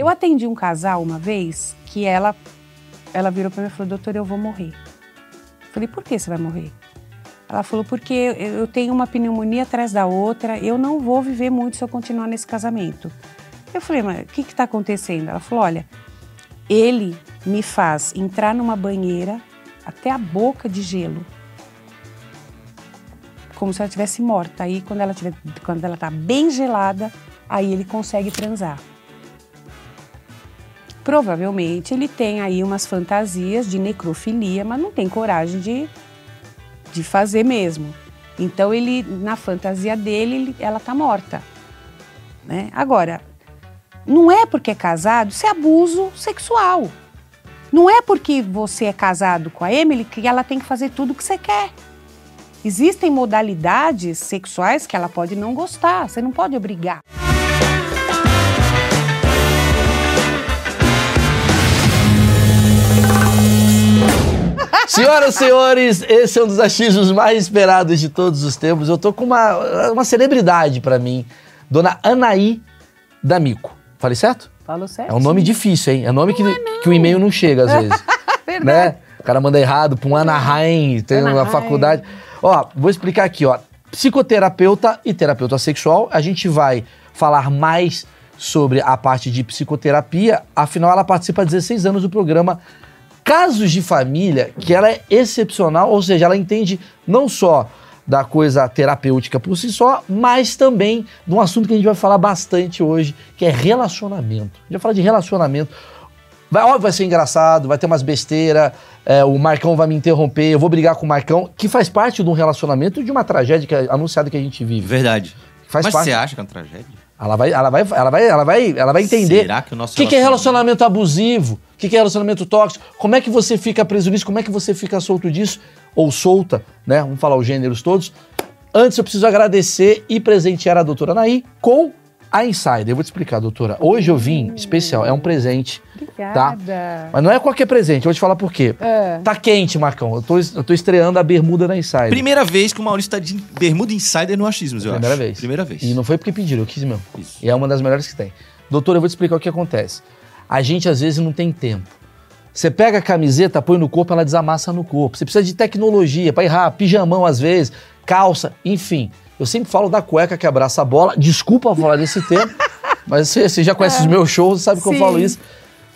Eu atendi um casal uma vez que ela, ela virou para mim e falou: Doutor, eu vou morrer. Eu falei: Por que você vai morrer? Ela falou: Porque eu tenho uma pneumonia atrás da outra, eu não vou viver muito se eu continuar nesse casamento. Eu falei: Mas o que está acontecendo? Ela falou: Olha, ele me faz entrar numa banheira até a boca de gelo como se ela estivesse morta. Aí, quando ela tiver, quando ela está bem gelada, aí ele consegue transar. Provavelmente ele tem aí umas fantasias de necrofilia, mas não tem coragem de, de fazer mesmo. Então ele, na fantasia dele, ele, ela está morta. Né? Agora, não é porque é casado, isso é abuso sexual. Não é porque você é casado com a Emily que ela tem que fazer tudo o que você quer. Existem modalidades sexuais que ela pode não gostar, você não pode obrigar. Senhoras e senhores, esse é um dos achismos mais esperados de todos os tempos. Eu tô com uma, uma celebridade para mim, Dona Anaí D'Amico. Falei certo? Falou certo. É um nome difícil, hein? É um nome que, que o e-mail não chega às vezes. né? O cara manda errado para um Anaheim, tem Anaheim. uma faculdade. Ó, vou explicar aqui, ó. Psicoterapeuta e terapeuta sexual, a gente vai falar mais sobre a parte de psicoterapia, afinal ela participa há 16 anos do programa Casos de Família, que ela é excepcional, ou seja, ela entende não só da coisa terapêutica por si só, mas também de um assunto que a gente vai falar bastante hoje, que é relacionamento. A gente vai falar de relacionamento. Vai, óbvio, vai ser engraçado, vai ter umas besteiras, é, o Marcão vai me interromper, eu vou brigar com o Marcão, que faz parte de um relacionamento de uma tragédia que, é anunciada que a gente vive. Verdade. Faz Mas parte. você acha que é uma tragédia? Ela vai, ela vai, ela vai, ela vai, ela vai entender. Será que o nosso que, que é relacionamento abusivo? O que, que é relacionamento tóxico? Como é que você fica preso nisso? Como é que você fica solto disso? Ou solta, né? Vamos falar os gêneros todos. Antes eu preciso agradecer e presentear a doutora Naí com a Insider. Eu vou te explicar, doutora. Hoje eu vim especial, é um presente. Obrigada. Tá? Mas não é qualquer presente, eu vou te falar por quê. É. Tá quente, Marcão. Eu tô, eu tô estreando a bermuda na Insider. Primeira vez que o Maurício tá de bermuda insider no achismos, eu Primeira acho. vez. Primeira vez. E não foi porque pediram, eu quis mesmo. Isso. E é uma das melhores que tem. Doutor, eu vou te explicar o que acontece. A gente às vezes não tem tempo. Você pega a camiseta, põe no corpo, ela desamassa no corpo. Você precisa de tecnologia para errar, pijamão às vezes, calça, enfim. Eu sempre falo da cueca que abraça a bola. Desculpa falar desse tema, mas você, você já conhece os meus shows, sabe que eu Sim. falo isso.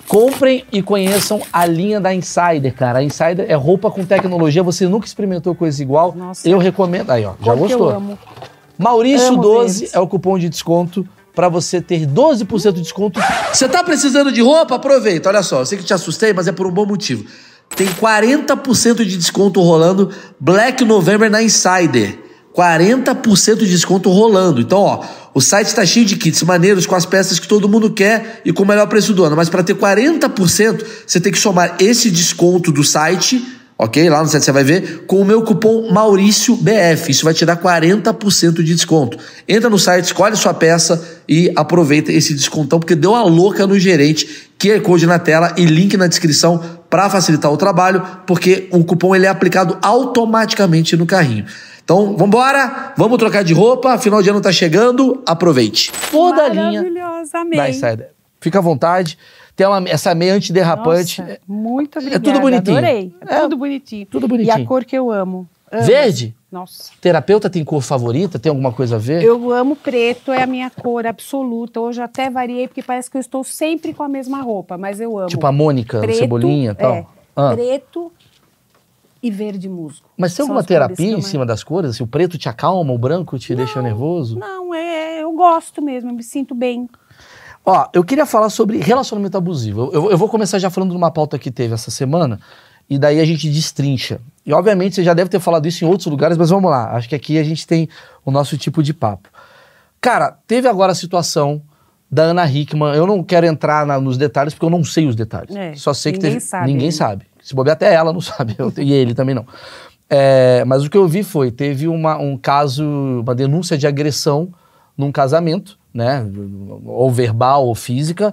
Comprem e conheçam a linha da Insider, cara. A Insider é roupa com tecnologia. Você nunca experimentou coisa igual? Nossa. Eu recomendo. Aí, ó, já Cor que gostou? Eu amo. Maurício Amo 12 verdes. é o cupom de desconto para você ter 12% de desconto. Você tá precisando de roupa? Aproveita. Olha só, eu sei que te assustei, mas é por um bom motivo. Tem 40% de desconto rolando Black November na Insider. 40% de desconto rolando. Então, ó, o site está cheio de kits maneiros com as peças que todo mundo quer e com o melhor preço do ano. Mas para ter 40%, você tem que somar esse desconto do site Ok? Lá no site você vai ver com o meu cupom MaurícioBF. Isso vai te dar 40% de desconto. Entra no site, escolhe sua peça e aproveita esse descontão, porque deu a louca no gerente. QR Code na tela e link na descrição para facilitar o trabalho, porque o cupom ele é aplicado automaticamente no carrinho. Então, vambora, vamos trocar de roupa, final de ano tá chegando, aproveite. Toda a linha Maravilhosa, amei. da Insider. Fica à vontade. Tem uma, essa meia antiderrapante. Nossa, muito obrigada. tudo bonitinho. Adorei. É, É, tudo bonitinho. tudo bonitinho. E a cor que eu amo. Amo. Verde? Nossa. Terapeuta tem cor favorita? Tem alguma coisa a ver? Eu amo preto, é a minha cor absoluta. Hoje eu até variei, porque parece que eu estou sempre com a mesma roupa, mas eu amo. Tipo a Mônica, preto, Cebolinha e tal. É, Ah. preto e verde musgo. Mas tem alguma terapia em cima das cores? Assim, o preto te acalma, o branco te deixa nervoso? Não, é, eu gosto mesmo, eu me sinto bem. Ó, eu queria falar sobre relacionamento abusivo. Eu, eu vou começar já falando de uma pauta que teve essa semana, e daí a gente destrincha. E obviamente você já deve ter falado isso em outros lugares, mas vamos lá. Acho que aqui a gente tem o nosso tipo de papo. Cara, teve agora a situação da Ana Hickman. Eu não quero entrar na- nos detalhes, porque eu não sei os detalhes. É, Só sei que ninguém teve. sabe Ninguém ainda. sabe. Se bobear até ela não sabe. eu- e ele também não. É, mas o que eu vi foi, teve uma, um caso, uma denúncia de agressão num casamento, né? Ou verbal ou física.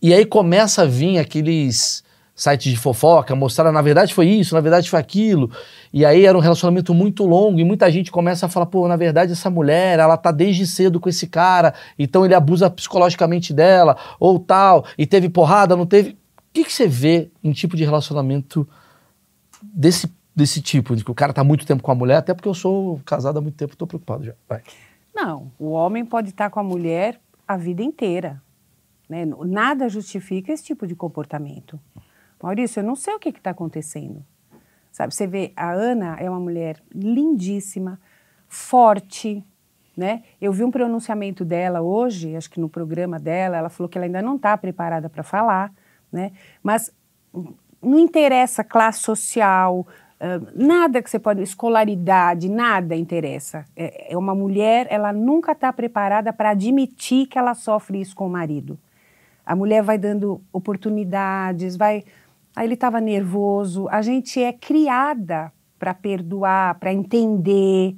E aí começa a vir aqueles sites de fofoca, mostraram, na verdade foi isso, na verdade foi aquilo. E aí era um relacionamento muito longo e muita gente começa a falar, pô, na verdade essa mulher, ela tá desde cedo com esse cara, então ele abusa psicologicamente dela, ou tal, e teve porrada, não teve. O que, que você vê em tipo de relacionamento desse, desse tipo, de que o cara tá muito tempo com a mulher, até porque eu sou casado há muito tempo, tô preocupado já. Vai. Não, o homem pode estar com a mulher a vida inteira. Né? Nada justifica esse tipo de comportamento. Maurício, eu não sei o que está acontecendo. Sabe, você vê, a Ana é uma mulher lindíssima, forte, né? Eu vi um pronunciamento dela hoje, acho que no programa dela, ela falou que ela ainda não está preparada para falar, né? Mas não interessa classe social, nada que você pode, escolaridade, nada interessa. É, é uma mulher, ela nunca está preparada para admitir que ela sofre isso com o marido. A mulher vai dando oportunidades, vai Aí ele estava nervoso. A gente é criada para perdoar, para entender,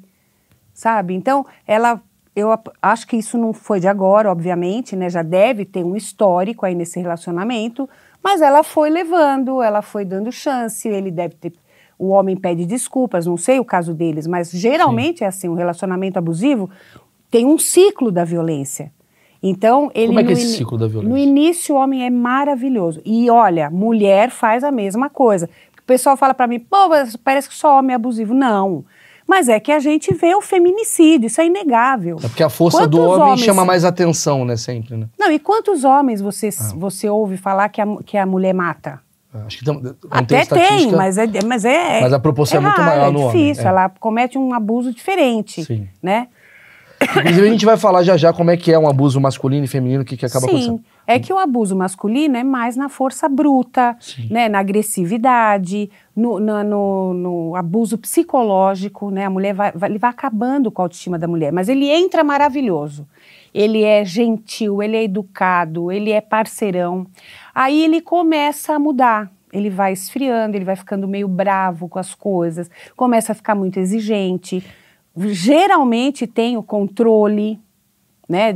sabe? Então, ela, eu acho que isso não foi de agora, obviamente, né? Já deve ter um histórico aí nesse relacionamento, mas ela foi levando, ela foi dando chance. Ele deve ter, o homem pede desculpas, não sei o caso deles, mas geralmente Sim. é assim, um relacionamento abusivo tem um ciclo da violência. Então, ele. Como é que é esse ciclo da violência? No início, o homem é maravilhoso. E olha, mulher faz a mesma coisa. O pessoal fala para mim, pô, parece que só homem é abusivo. Não. Mas é que a gente vê o feminicídio, isso é inegável. É porque a força quantos do homem homens... chama mais atenção, né, sempre, né? Não, e quantos homens você, ah. você ouve falar que a, que a mulher mata? Ah, acho que tem, Até tem, mas é, mas é. Mas a proporção é, é muito maior no homem. É difícil, ela comete um abuso diferente. Sim. Né? Inclusive, a gente vai falar já já como é que é um abuso masculino e feminino, o que, que acaba Sim, acontecendo. É que o abuso masculino é mais na força bruta, né, na agressividade, no, no, no, no, abuso psicológico, né? A mulher vai, vai, ele vai acabando com a autoestima da mulher, mas ele entra maravilhoso. Ele é gentil, ele é educado, ele é parceirão. Aí ele começa a mudar, ele vai esfriando, ele vai ficando meio bravo com as coisas, começa a ficar muito exigente geralmente tem o controle, né,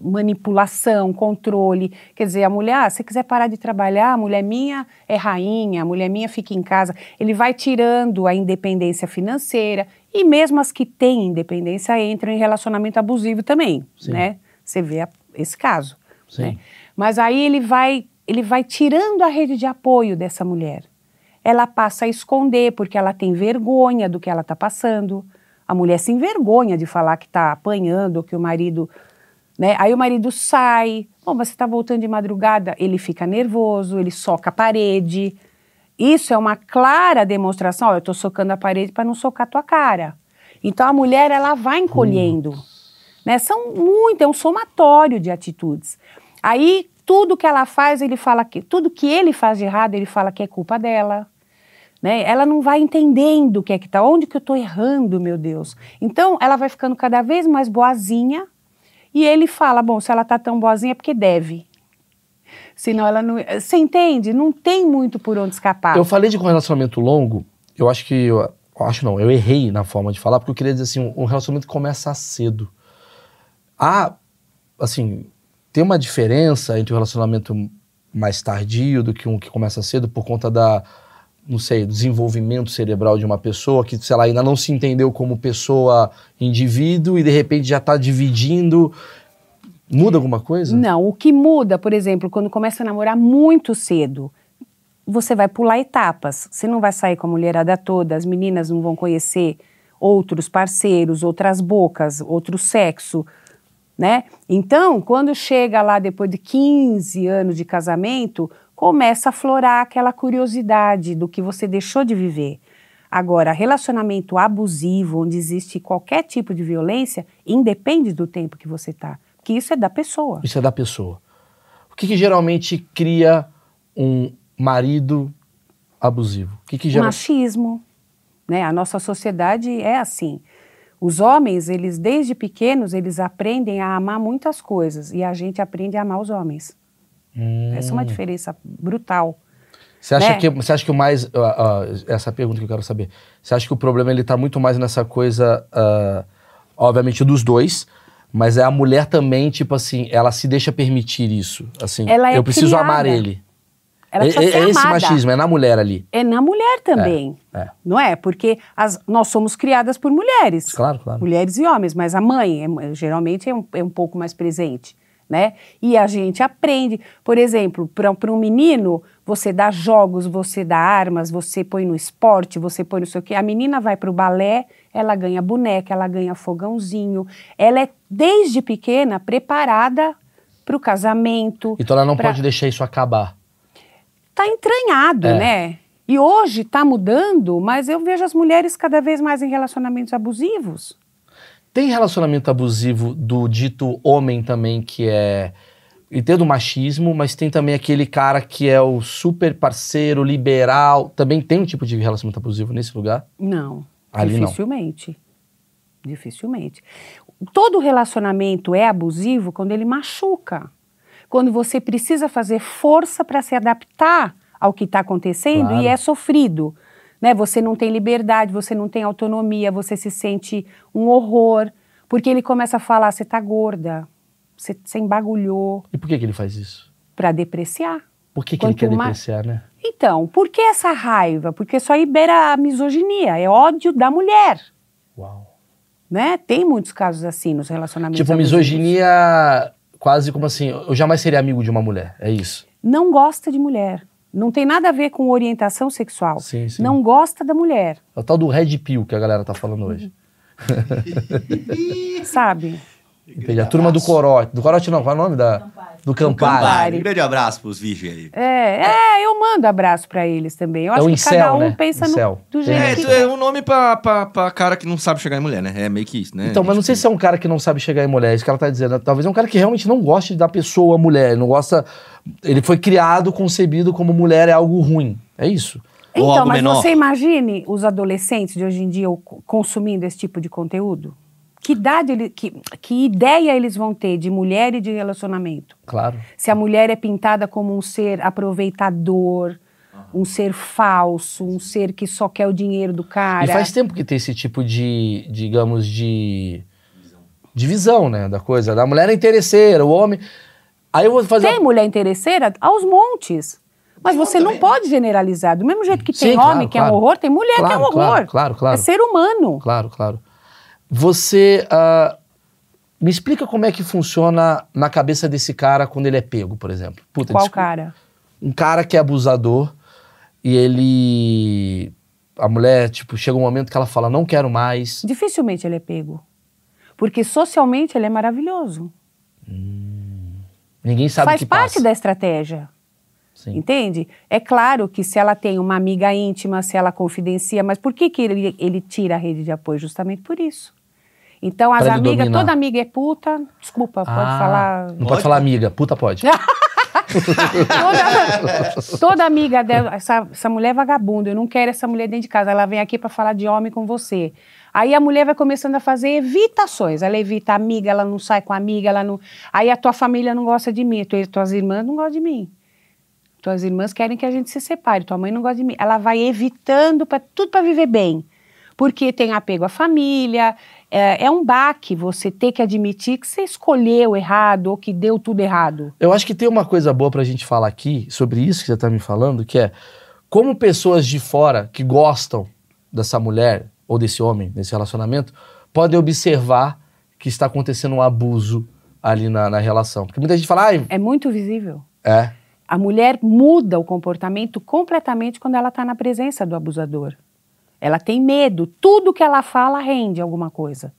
manipulação, controle. Quer dizer, a mulher, ah, se quiser parar de trabalhar, a mulher minha é rainha, a mulher minha fica em casa. Ele vai tirando a independência financeira e mesmo as que têm independência entram em relacionamento abusivo também, Sim. né? Você vê a, esse caso. Né? Mas aí ele vai, ele vai tirando a rede de apoio dessa mulher. Ela passa a esconder porque ela tem vergonha do que ela está passando a mulher se envergonha de falar que está apanhando, que o marido. Né? Aí o marido sai, oh, você está voltando de madrugada, ele fica nervoso, ele soca a parede. Isso é uma clara demonstração, oh, eu estou socando a parede para não socar a tua cara. Então a mulher ela vai encolhendo. Né? São muito, é um somatório de atitudes. Aí tudo que ela faz, ele fala que tudo que ele faz de errado, ele fala que é culpa dela. Né? Ela não vai entendendo o que é que está, onde que eu estou errando, meu Deus. Então, ela vai ficando cada vez mais boazinha e ele fala, bom, se ela está tão boazinha é porque deve. Senão ela não... Você entende? Não tem muito por onde escapar. Eu falei de um relacionamento longo, eu acho que... Eu, acho não, eu errei na forma de falar, porque eu queria dizer assim, um relacionamento começa cedo. Há, assim, tem uma diferença entre o relacionamento mais tardio do que um que começa cedo por conta da não sei, desenvolvimento cerebral de uma pessoa que, sei lá, ainda não se entendeu como pessoa indivíduo e de repente já está dividindo. Muda alguma coisa? Não, o que muda, por exemplo, quando começa a namorar muito cedo, você vai pular etapas. Você não vai sair com a mulherada toda, as meninas não vão conhecer outros parceiros, outras bocas, outro sexo, né? Então, quando chega lá depois de 15 anos de casamento, começa a florar aquela curiosidade do que você deixou de viver. Agora, relacionamento abusivo, onde existe qualquer tipo de violência, independe do tempo que você está. Porque isso é da pessoa. Isso é da pessoa. O que, que geralmente cria um marido abusivo? O que, que geral... Machismo. Né? A nossa sociedade é assim. Os homens, eles desde pequenos, eles aprendem a amar muitas coisas e a gente aprende a amar os homens. Hum. Essa é uma diferença brutal. Você acha, né? que, você acha que o mais. Uh, uh, essa pergunta que eu quero saber. Você acha que o problema ele está muito mais nessa coisa, uh, obviamente, dos dois, mas é a mulher também, tipo assim, ela se deixa permitir isso. Assim, ela é eu preciso criada. amar ele. Ela É, é- é esse machismo, é na mulher ali. É na mulher também, é. não é? Porque as- nós somos criadas por mulheres. Claro, claro. Mulheres e homens, mas a mãe é- geralmente é um, é um pouco mais presente, né? E a gente aprende. Por exemplo, para um menino, você dá jogos, você dá armas, você põe no esporte, você põe no sei o quê. A menina vai para o balé, ela ganha boneca, ela ganha fogãozinho. Ela é, desde pequena, preparada para o casamento. Então ela não pra- pode deixar isso acabar. tá entranhado, É. né? E hoje está mudando, mas eu vejo as mulheres cada vez mais em relacionamentos abusivos. Tem relacionamento abusivo do dito homem também, que é. E tem do machismo, mas tem também aquele cara que é o super parceiro, liberal. Também tem um tipo de relacionamento abusivo nesse lugar? Não, Ali não. dificilmente. Dificilmente. Todo relacionamento é abusivo quando ele machuca. Quando você precisa fazer força para se adaptar ao que está acontecendo Claro. e é sofrido. Né? Você não tem liberdade, você não tem autonomia, você se sente um horror. Porque ele começa a falar: você está gorda, você, você embagulhou, E por que, que ele faz isso? para depreciar. Por que, que ele quer mais- depreciar, né? Então, por que essa raiva? Porque aí beira a misoginia, é ódio da mulher. Uau. Né? Tem muitos casos assim nos relacionamentos. Tipo, misoginia, quase como assim, eu jamais seria amigo de uma mulher, é isso. Não gosta de mulher. Não tem nada a ver com orientação sexual. Sim, sim. Não gosta da mulher, É o tal do red pill que a galera tá falando hoje. sabe? Entendi. A turma do corote. Do corote não, qual é o nome da? Do Campari. Campari. Um grande abraço pros virgens aí. É, é, eu mando abraço pra eles também. Eu É acho que incel, cada um né? pensa no- Incel. do Tem jeito É, que isso é um nome pra, pra, pra cara que não sabe chegar em mulher, né? É meio que isso, né? Então, mas não sei se é um cara que não sabe chegar em mulher, é isso que ela tá dizendo. Talvez é um cara que realmente não goste da pessoa mulher, ele não gosta. Ele foi criado, concebido como mulher é algo ruim. É isso. Ou Então, algo mas menor. você imagine os adolescentes de hoje em dia co- consumindo esse tipo de conteúdo? Que idade, ele, que, que ideia eles vão ter de mulher e de relacionamento? Claro. Se a mulher é pintada como um ser aproveitador, um ser falso, um ser que só quer o dinheiro do cara. E faz tempo que tem esse tipo de, digamos, de. De visão, né? Da coisa. Da mulher é interesseira, o homem. Aí eu vou fazer. Tem mulher interesseira aos montes. Mas você não pode generalizar. Do mesmo jeito que tem Sim, homem claro, que é um claro. horror, tem mulher que é Claro, um horror. claro, claro, claro. É ser humano. Claro, claro. Você. ah, me explica como é que funciona na cabeça desse cara quando ele é pego, por exemplo. Puta, Qual desculpa. cara? um cara que é abusador e ele. A mulher, tipo, chega um momento que ela fala, não quero mais. Dificilmente ele é pego. Porque socialmente ele é maravilhoso. Ninguém sabe o Faz que parte passa. da estratégia. Sim. Entende? É claro que se ela tem uma amiga íntima, se ela confidencia, mas por que, que ele, ele tira a rede de apoio? Justamente por isso. Então, as amigas, toda amiga é puta. Desculpa, pode Ah, falar. Não pode Pode? falar amiga, puta pode. Toda, toda amiga dela, essa, essa mulher é vagabunda, eu não quero essa mulher dentro de casa, ela vem aqui para falar de homem com você. Aí a mulher vai começando a fazer evitações, ela evita a amiga, ela não sai com a amiga, ela não. Aí a tua família não gosta de mim, tu- tuas irmãs não gostam de mim. Tuas irmãs querem que a gente se separe, tua mãe não gosta de mim. Ela vai evitando pra, tudo para viver bem. Porque tem apego à família, é, é um baque você ter que admitir que você escolheu errado ou que deu tudo errado. Eu acho que tem uma coisa boa pra gente falar aqui sobre isso que você tá me falando, que é como pessoas de fora que gostam dessa mulher ou desse homem, nesse relacionamento, podem observar que está acontecendo um abuso ali na, na relação. Porque muita gente fala, ai, É muito visível. é, A mulher muda o comportamento completamente quando ela está na presença do abusador. Ela tem medo, tudo que ela fala rende alguma coisa.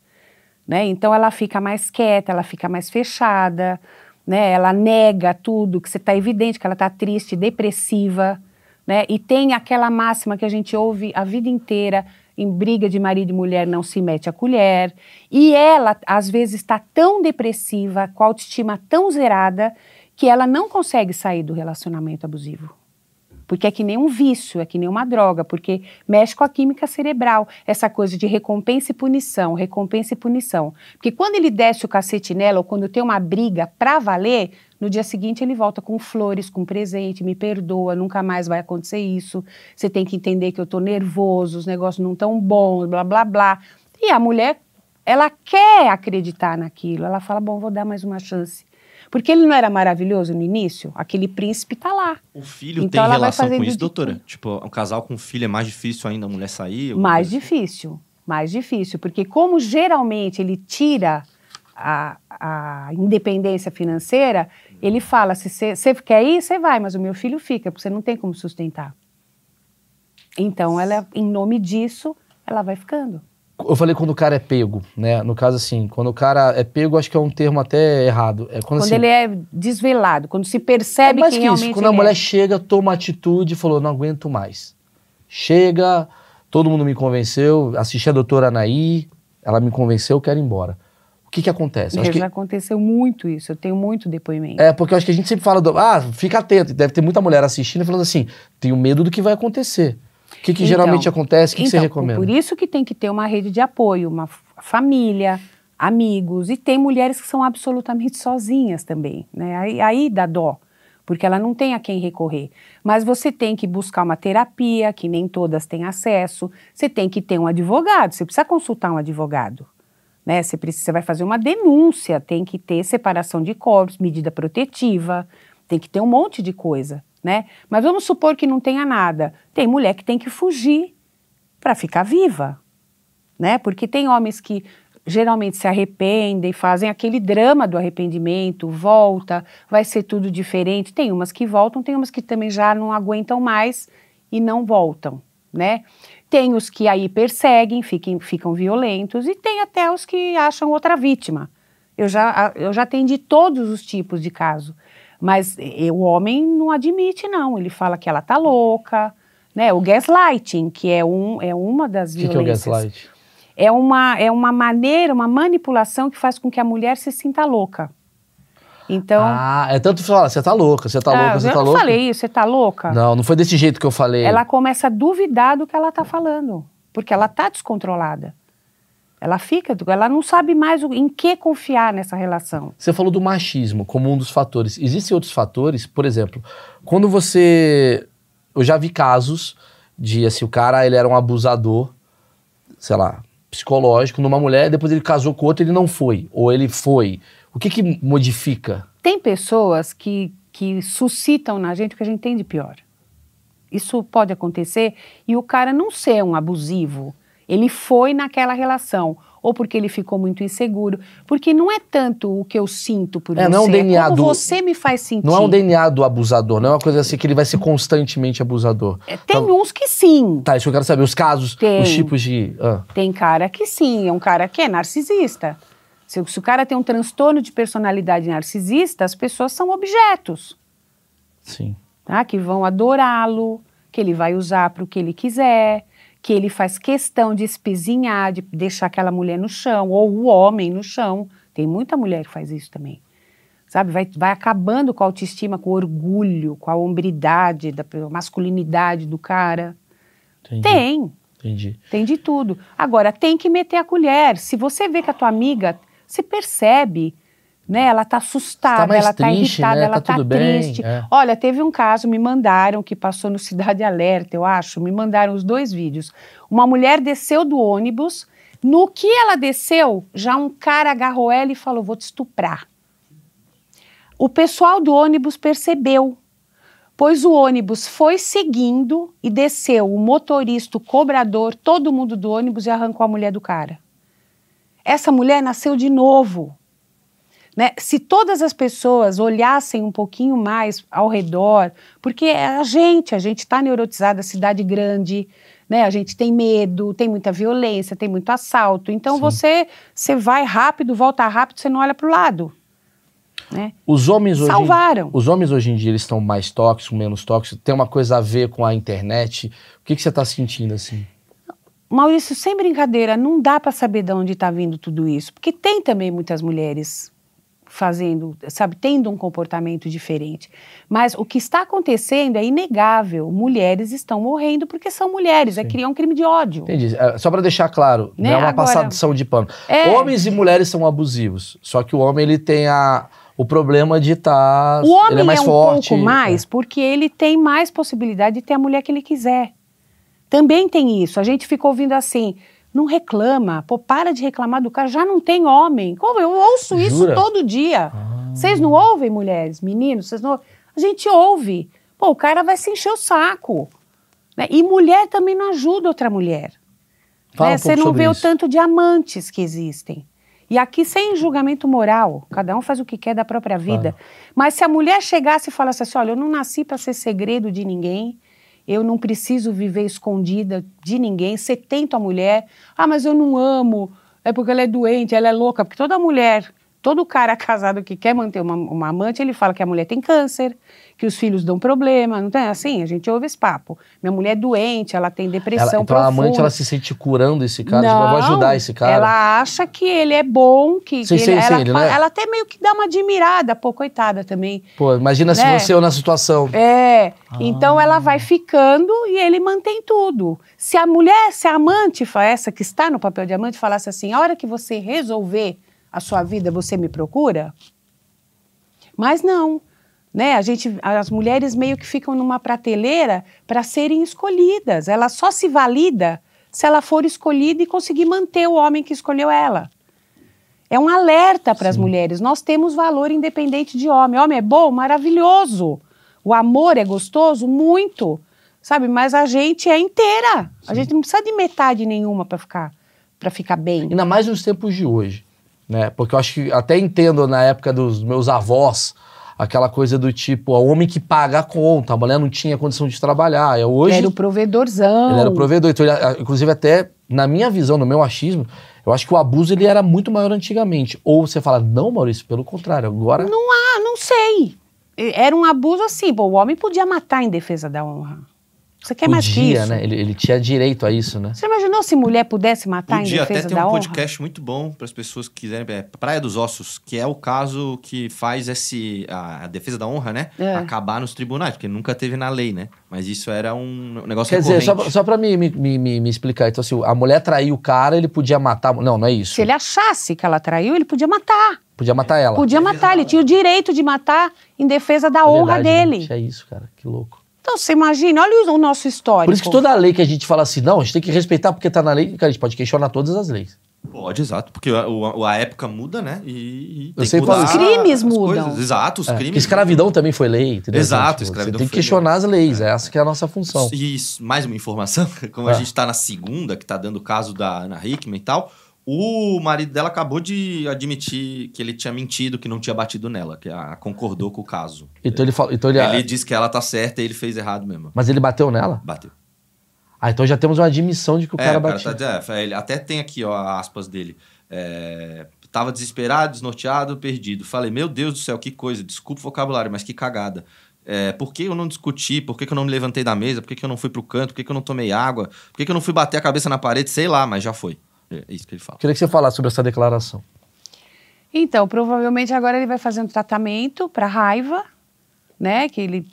Né? Então ela fica mais quieta, ela fica mais fechada, né? ela nega tudo, que está evidente que ela está triste, depressiva. Né? E tem aquela máxima que a gente ouve a vida inteira: em briga de marido e mulher não se mete a colher. E ela, às vezes, está tão depressiva, com a autoestima tão zerada, que ela não consegue sair do relacionamento abusivo. Porque é que nem um vício, é que nem uma droga, porque mexe com a química cerebral, essa coisa de recompensa e punição, recompensa e punição. Porque quando ele desce o cacete nela, ou quando tem uma briga pra valer, no dia seguinte ele volta com flores, com presente, me perdoa, nunca mais vai acontecer isso. Você tem que entender que eu tô nervoso, os negócios não tão bons, blá blá blá. E a mulher, ela quer acreditar naquilo, ela fala, bom, vou dar mais uma chance. Porque ele não era maravilhoso no início? Aquele príncipe tá lá. O filho Então tem relação com isso, doutora? Tipo, um casal com filho é mais difícil ainda a mulher sair? Mais assim? difícil, mais difícil, porque como geralmente ele tira a, a independência financeira, ele fala, se você quer ir, você vai, mas o meu filho fica, porque você não tem como sustentar. Então, ela, em nome disso, ela vai ficando. Eu falei quando o cara é pego, né? No caso, assim, quando o cara é pego, acho que é um termo até errado. É quando, Quando assim, ele é desvelado, quando se é percebe mais quem que isso. realmente Quando a mulher é. chega, toma atitude e falou, não aguento mais. Chega, todo mundo me convenceu, assisti a doutora Anaí, ela me convenceu, eu quero ir embora. O que que acontece? Eu acho Já que- aconteceu muito isso, eu tenho muito depoimento. É, porque eu acho que a gente sempre fala, do, ah, fica atento. Deve ter muita mulher assistindo e falando assim, tenho medo do que vai acontecer. O que, que Então, geralmente acontece? O que, que você Então, recomenda? Por isso que tem que ter uma rede de apoio, uma família, amigos. E tem mulheres que são absolutamente sozinhas também. Né? Aí, aí dá dó, porque ela não tem a quem recorrer. Mas você tem que buscar uma terapia, que nem todas têm acesso. Você tem que ter um advogado, você precisa consultar um advogado. Né? Você, precisa, você vai fazer uma denúncia, tem que ter separação de corpos, medida protetiva, tem que ter um monte de coisa. Né? Mas vamos supor que não tenha nada. Tem mulher que tem que fugir para ficar viva, né? Porque tem homens que geralmente se arrependem, fazem aquele drama do arrependimento, volta, vai ser tudo diferente. Tem umas que voltam, tem umas que também já não aguentam mais e não voltam, né? Tem os que aí perseguem, fiquem, ficam violentos e tem até os que acham outra vítima. Eu já, eu já atendi todos os tipos de caso. Mas o homem não admite, não. Ele fala que ela tá louca, né? O gaslighting, que é, um, é uma das O que, que é o violências. gaslight? É uma, é uma maneira, uma manipulação que faz com que a mulher se sinta louca. Então. Ah, é tanto falar, você tá louca, você tá ah, louca, você eu tá não louca. falei isso, você tá louca? Não, não foi desse jeito que eu falei. Ela começa a duvidar do que ela tá falando, porque ela tá descontrolada. Ela fica, ela não sabe mais em que confiar nessa relação. Você falou do machismo como um dos fatores. Existem outros fatores, por exemplo, quando você. Eu já vi casos de assim, o cara ele era um abusador, sei lá, psicológico numa mulher, depois ele casou com outra e ele não foi. Ou ele foi. O que que modifica? Tem pessoas que, que suscitam na gente o que a gente tem de pior. Isso pode acontecer e o cara não ser um abusivo. Ele foi naquela relação. Ou porque ele ficou muito inseguro. Porque não é tanto o que eu sinto por É, você. não é um DNA como do- você me faz sentir. Não é um DNA do abusador, não é uma coisa assim que ele vai ser constantemente abusador. É, Tem Tá- uns que sim. Tá, isso que eu quero saber. Os casos, Tem. os tipos de. ah. Tem cara que sim. É um cara que é narcisista. Se, se o cara tem um transtorno de personalidade narcisista, as pessoas são objetos. Sim. tá? que vão adorá-lo, que ele vai usar para o que ele quiser, que ele faz questão de espezinhar, de deixar aquela mulher no chão, ou o homem no chão. Tem muita mulher que faz isso também. Sabe, vai, vai acabando com a autoestima, com o orgulho, com a hombridade, da masculinidade do cara. Entendi. Tem, Entendi. tem de tudo. Agora, tem que meter a colher. Se você vê que a tua amiga, se percebe, né? Ela tá assustada, Tá ela tá triste, irritada, né? ela Tá tá, tudo bem, triste. é. Olha, teve um caso, me mandaram, que passou no Cidade Alerta, eu acho, me mandaram os dois vídeos. Uma mulher desceu do ônibus, no que ela desceu, já um cara agarrou ela e falou, vou te estuprar. O pessoal do ônibus percebeu, pois o ônibus foi seguindo e desceu o motorista, o cobrador, todo mundo do ônibus e arrancou a mulher do cara. Essa mulher nasceu de novo. Né? Se todas as pessoas olhassem um pouquinho mais ao redor, porque é a gente, a gente está neurotizada, cidade grande, né? A gente tem medo, tem muita violência, tem muito assalto. Então Sim. você, você vai rápido, volta rápido, você não olha para o lado. Né? Os homens hoje. Salvaram. Os homens hoje em dia eles estão mais tóxicos, menos tóxicos. Tem uma coisa a ver com a internet. O que, que você está sentindo assim? Maurício, sem brincadeira, não dá para saber de onde está vindo tudo isso, porque tem também muitas mulheres fazendo, sabe, tendo um comportamento diferente. Mas o que está acontecendo é inegável. Mulheres estão morrendo porque são mulheres, é Sim. criar um crime de ódio. Entendi. É, Só para deixar claro, Né, não é uma agora- passação de pano. É. Homens e mulheres são abusivos. Só que o homem ele tem a, o problema de estar. O homem ele é mais um forte. pouco mais porque ele tem mais possibilidade de ter a mulher que ele quiser. Também tem isso. A gente fica ouvindo assim, não reclama, pô, para de reclamar do cara, já não tem homem. Como eu ouço isso Jura? todo dia. Ah, Vocês não ouvem, mulheres, meninos? Vocês não... A gente ouve. Pô, o cara vai se encher o saco. Né? E mulher também não ajuda outra mulher. Fala né? um Você não vê isso. o tanto de amantes que existem. E aqui sem julgamento moral, cada um faz o que quer da própria vida. Mas se a mulher chegasse e falasse assim: olha, eu não nasci para ser segredo de ninguém, eu não preciso viver escondida de ninguém, você a mulher, ah, mas eu não amo, é porque ela é doente, ela é louca, porque toda mulher, todo cara casado que quer manter uma, uma amante, ele fala que a mulher tem câncer, que os filhos dão problema, não tem assim? A gente ouve esse papo. Minha mulher é doente, ela tem depressão Ela, então a profunda. amante ela se sente curando esse cara, tipo, eu vou Não, ajudar esse cara. Ela acha que ele é bom, que, Sim, que sim, ele, sim, ela, ele não é- ela até meio que dá uma admirada, pô, coitada também. Pô, imagina se Né? você eu na situação. É, Ah. então ela vai ficando e ele mantém tudo. Se a mulher, se a amante, fa- essa que está no papel de amante, falasse assim, a hora que você resolver a sua vida, você me procura? Mas não, né? A gente, as mulheres meio que ficam numa prateleira para serem escolhidas. Ela só se valida se ela for escolhida e conseguir manter o homem que escolheu ela. É um alerta para as mulheres. Nós temos valor independente de homem. Homem é bom, maravilhoso. O amor é gostoso, muito. Sabe? Mas a gente é inteira. A gente não precisa de metade nenhuma para ficar para ficar bem. Ainda mais nos tempos de hoje, né? Porque eu acho que até entendo na época dos meus avós aquela coisa do tipo, o homem que paga a conta, a mulher não tinha condição de trabalhar. É hoje Era o provedorzão. ele era o provedor. Então, ele, a- inclusive até na minha visão, no meu achismo, eu acho que o abuso ele era muito maior antigamente. Ou você fala, não, Maurício, pelo contrário, agora Não há, não sei. Era um abuso assim, pô, o homem podia matar em defesa da honra. Você quer mais que isso? né? Ele, ele tinha direito a isso, né? Você imaginou se mulher pudesse matar em Podia até defesa ter da um honra? podcast muito bom para as pessoas que quiserem. É Praia dos Ossos, que é o caso que faz esse, a, a defesa da honra, né? É. Acabar nos tribunais, porque nunca teve na lei, né? Mas isso era um negócio Quer dizer, só, recorrente. só pra me, me, me, me- explicar, então assim, a mulher traiu o cara, ele podia matar. Não, não é isso. Se ele achasse que ela traiu, ele podia matar. Podia matar ela. Podia matar, ele tinha o direito de matar em defesa da É honra verdade, né? dele. Tinha isso, cara, que louco. Então você imagina, olha o, nosso histórico. Por isso que toda lei que a gente fala assim, não, a gente tem que respeitar porque tá na lei, cara, a gente pode questionar todas as leis. Pode, exato. Porque a, o- a época muda, né? E, e sei. Os crimes mudam. coisas. Exato, os É, crimes. porque escravidão também foi lei, entendeu? Exato, Tipo, escravidão Você tem que questionar as leis, é essa que é a nossa função. E isso, mais uma informação, como Ah. a gente tá na segunda, que tá dando o caso da Ana Hickman e tal, o marido dela acabou de admitir que ele tinha mentido, que não tinha batido nela, que a, concordou com o caso. Então ele fala, então ele, Ele disse que ela tá certa e ele fez errado mesmo. mas ele bateu nela? Bateu. Ah, então já temos uma admissão de que o é, cara bateu. tá, é, ele até tem aqui, ó, aspas dele. É, tava desesperado, desnorteado, perdido. Falei, meu Deus do céu, que coisa, desculpa o vocabulário, mas que cagada. É, por que eu não discuti? Por que, que eu não me levantei da mesa? Por que, que eu não fui pro canto? Por que, que eu não tomei água? Por que, que eu não fui bater a cabeça na parede? Sei lá, mas já foi. É isso que ele fala. Queria que você falasse sobre essa declaração. Então, provavelmente agora ele vai fazer um tratamento para raiva, né? Que ele.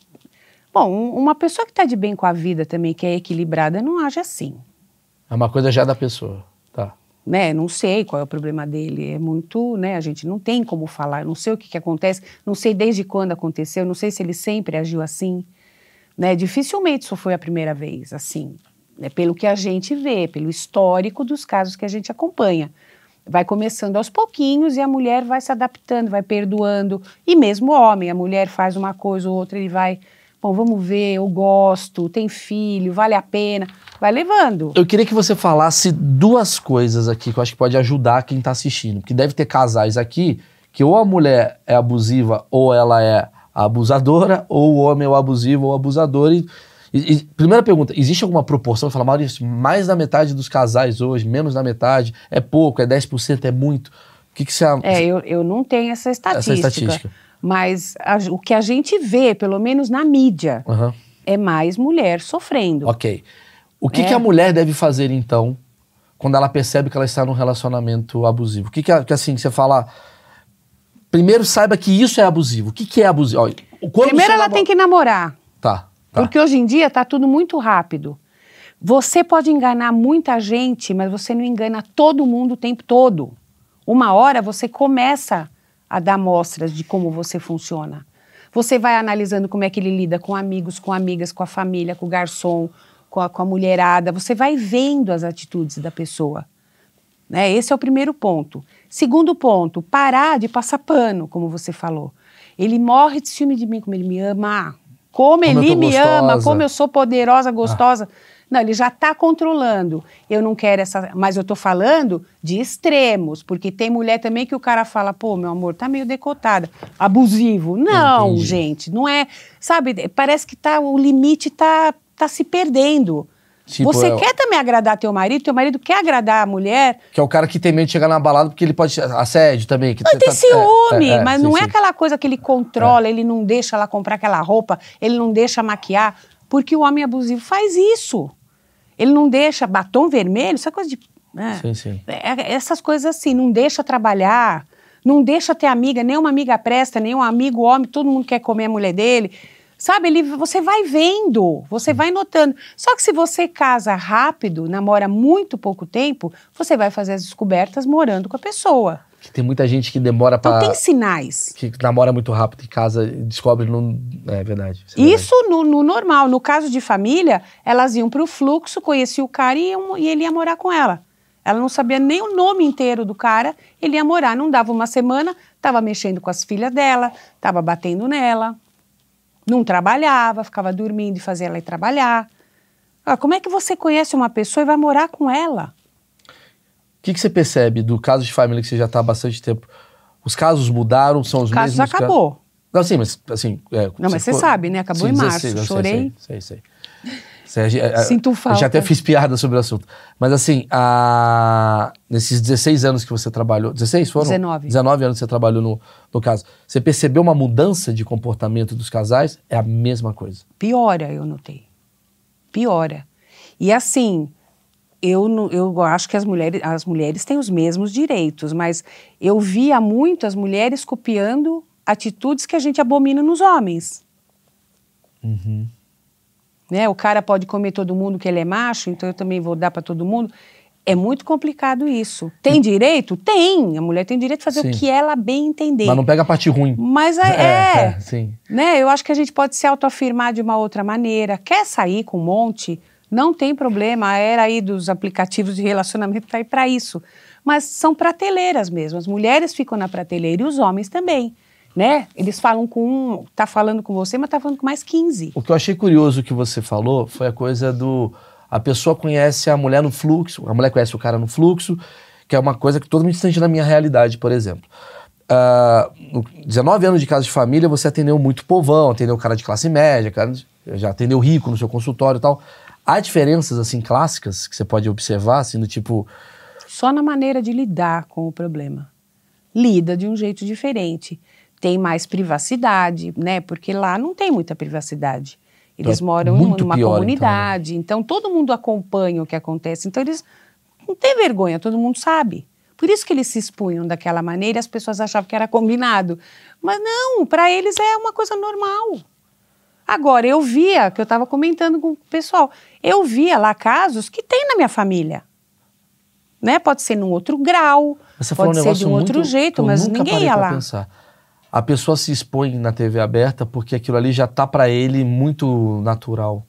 Bom, um- uma pessoa que está de bem com a vida também, que é equilibrada, não age assim. É uma coisa já da pessoa. Tá. né? Não sei qual é o problema dele. É muito, né? A gente não tem como falar. Não sei o que, que acontece. Não sei desde quando aconteceu. Não sei se ele sempre agiu assim, né? Dificilmente isso foi a primeira vez, assim. Né? Pelo que a gente vê, pelo histórico dos casos que a gente acompanha. Vai começando aos pouquinhos e a mulher vai se adaptando, vai perdoando. E mesmo o homem, a mulher faz uma coisa ou outra, ele vai, bom, vamos ver, eu gosto, tem filho, vale a pena. Vai levando. Eu queria que você falasse duas coisas aqui que eu acho que pode ajudar quem tá assistindo. Porque deve ter casais aqui que ou a mulher é abusiva ou ela é abusadora, ou o homem é o abusivo ou abusador. E, e- e- primeira pergunta, existe alguma proporção? Fala, Maurício, mais da metade dos casais hoje, menos da metade, é pouco, é 10%, é muito. O que, que você... É, eu, eu não tenho essa estatística. estatística. Mas a- o que a gente vê, pelo menos na mídia, Aham. é mais mulher sofrendo. Ok. O que, É. que a mulher deve fazer, então, quando ela percebe que ela está num relacionamento abusivo? O que, que, a- que, assim, você fala... Primeiro, saiba que isso é abusivo. O que, que é abusivo? Quando Primeiro ela namo- tem que namorar, Tá, tá. porque hoje em dia está tudo muito rápido. Você pode enganar muita gente, mas você não engana todo mundo o tempo todo. Uma hora você começa a dar mostras de como você funciona. Você vai analisando como é que ele lida com amigos, com amigas, com a família, com o garçom, com a, com a mulherada. Você vai vendo as atitudes da pessoa. Né? Esse é o primeiro ponto. Segundo ponto, parar de passar pano, como você falou. Ele morre de ciúme de mim, como ele me ama. Como, Como ele me gostosa. ama, como eu sou poderosa, gostosa. Não, ele já está controlando. Eu não quero essa. Mas eu estou falando de extremos, porque tem mulher também que o cara fala, pô, meu amor, tá meio decotada. Abusivo. Não, Entendi. gente, não é. Sabe, parece que tá, o limite tá, tá se perdendo. Tipo, Você é- quer também agradar teu marido, teu marido quer agradar a mulher. Que é o cara que tem medo de chegar na balada porque ele pode. Assédio também. Que tá- tem tá- ciúme, é, é, mas sim, não é sim. aquela coisa que ele controla, ele não deixa ela comprar aquela roupa, ele não deixa maquiar, porque o homem abusivo faz isso. Ele não deixa batom vermelho, essa coisa de. né? Sim, sim. É, essas coisas assim, não deixa trabalhar, não deixa ter amiga, nenhuma amiga presta, nenhum amigo homem, todo mundo quer comer a mulher dele. Sabe, ele, você vai vendo, você vai notando. Só que se você casa rápido, namora muito pouco tempo, você vai fazer as descobertas morando com a pessoa. Que tem muita gente que demora Então pra. tem sinais. Que namora muito rápido em casa e descobre. Não... É verdade. é Isso no, no normal. No caso de família, elas iam para o fluxo, conheciam o cara e, iam- e ele ia morar com ela. Ela não sabia nem o nome inteiro do cara, ele ia morar. Não dava uma semana, estava mexendo com as filhas dela, estava batendo nela, não trabalhava, ficava dormindo e fazia ela ir trabalhar. Ah, como é que você conhece uma pessoa e vai morar com ela? O que, que você percebe do caso de família que você já está há bastante tempo? Os casos mudaram, são os O caso mesmos? ca- acabou. Não, sim, mas assim. é, Não, mas você ficou- sabe, né? Acabou em março, eu sei, chorei. Sei, sei. sei. Sei, é, é, Sinto Eu falta. já até fiz piada sobre o assunto. Mas assim, a... nesses 16 anos que você trabalhou. 16 foram? 19. 19 anos que você trabalhou no, no caso. Você percebeu uma mudança de comportamento dos casais? É a mesma coisa. Piora, eu notei. Piora. E assim, eu, eu acho que as mulheres, as mulheres têm os mesmos direitos, mas eu via muito as mulheres copiando atitudes que a gente abomina nos homens. Né? O cara pode comer todo mundo que ele é macho, então eu também vou dar para todo mundo. É muito complicado isso. Tem direito? Tem. A mulher tem direito de fazer Sim. o que ela bem entender. Mas não pega a parte ruim. Mas é, é. sim. Né? Eu acho que a gente pode se autoafirmar de uma outra maneira. Quer sair com um monte? Não tem problema. A era aí dos aplicativos de relacionamento está aí para isso. Mas são prateleiras mesmo. As mulheres ficam na prateleira e os homens também. Né? Eles falam com um, tá falando com você, mas tá falando com mais 15. O que eu achei curioso que você falou foi a coisa do. A pessoa conhece a mulher no fluxo, a mulher conhece o cara no fluxo, que é uma coisa que totalmente distante da minha realidade, por exemplo. Ah, no 19 anos de casa de família, você atendeu muito povão, atendeu cara de classe média, cara de- já atendeu rico no seu consultório e tal. Há diferenças, assim, clássicas que você pode observar, assim, do tipo. Só na maneira de lidar com o problema. Lida de um jeito diferente. Tem mais privacidade, né? Porque lá não tem muita privacidade. Eles Então moram numa pior, então, né? comunidade, então, todo mundo acompanha o que acontece. Então eles não têm vergonha, todo mundo sabe. Por isso que eles se expunham daquela maneira e as pessoas achavam que era combinado. Mas não, para eles é uma coisa normal. Agora, eu via, que eu estava comentando com o pessoal, eu via lá casos que tem na minha família. Né? Pode ser num outro grau, Você pode um ser de um outro jeito, mas ninguém ia lá. Pensar. A pessoa se expõe na TV aberta porque aquilo ali já tá pra ele muito natural.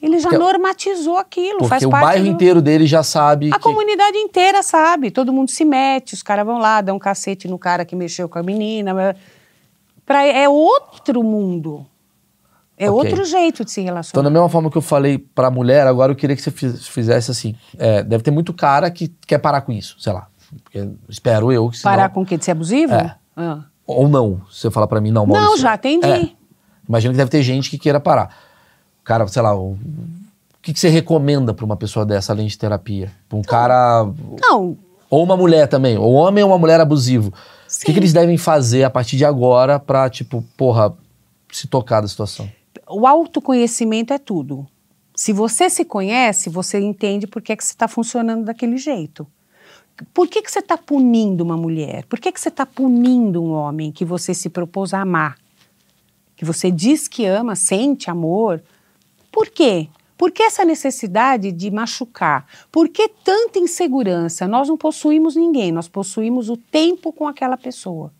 Ele já Porque- normatizou aquilo, Porque faz o parte bairro do... inteiro dele já sabe A que... comunidade inteira sabe, todo mundo se mete, os caras vão lá, dão um cacete no cara que mexeu com a menina. Pra, é outro mundo. É Ok. outro jeito de se Então, relacionar. da mesma forma que eu falei pra mulher, agora eu queria que você fiz- fizesse assim. É, deve ter muito cara que quer parar com isso, sei lá. Espero eu que senão- Parar com o quê? De ser abusivo? É. Ah. Ou não. Você fala pra mim, não, Não, Maurício. já atendi. É. Imagina que deve ter gente que queira parar. Cara, sei lá, o, que, que você recomenda pra uma pessoa dessa além de terapia? Pra um cara. Não, Ou uma mulher também, ou homem ou uma mulher abusivo. O que, Sim. que eles devem fazer a partir de agora pra, tipo, porra, se tocar da situação? o autoconhecimento é tudo. Se você se conhece, você entende por que, que você está funcionando daquele jeito. Por que, que você está punindo uma mulher? Por que, que você está punindo um homem que você se propôs a amar? Que você diz que ama, sente amor? Por quê? Por que essa necessidade de machucar? Por que tanta insegurança? Nós não possuímos ninguém, nós possuímos o tempo com aquela pessoa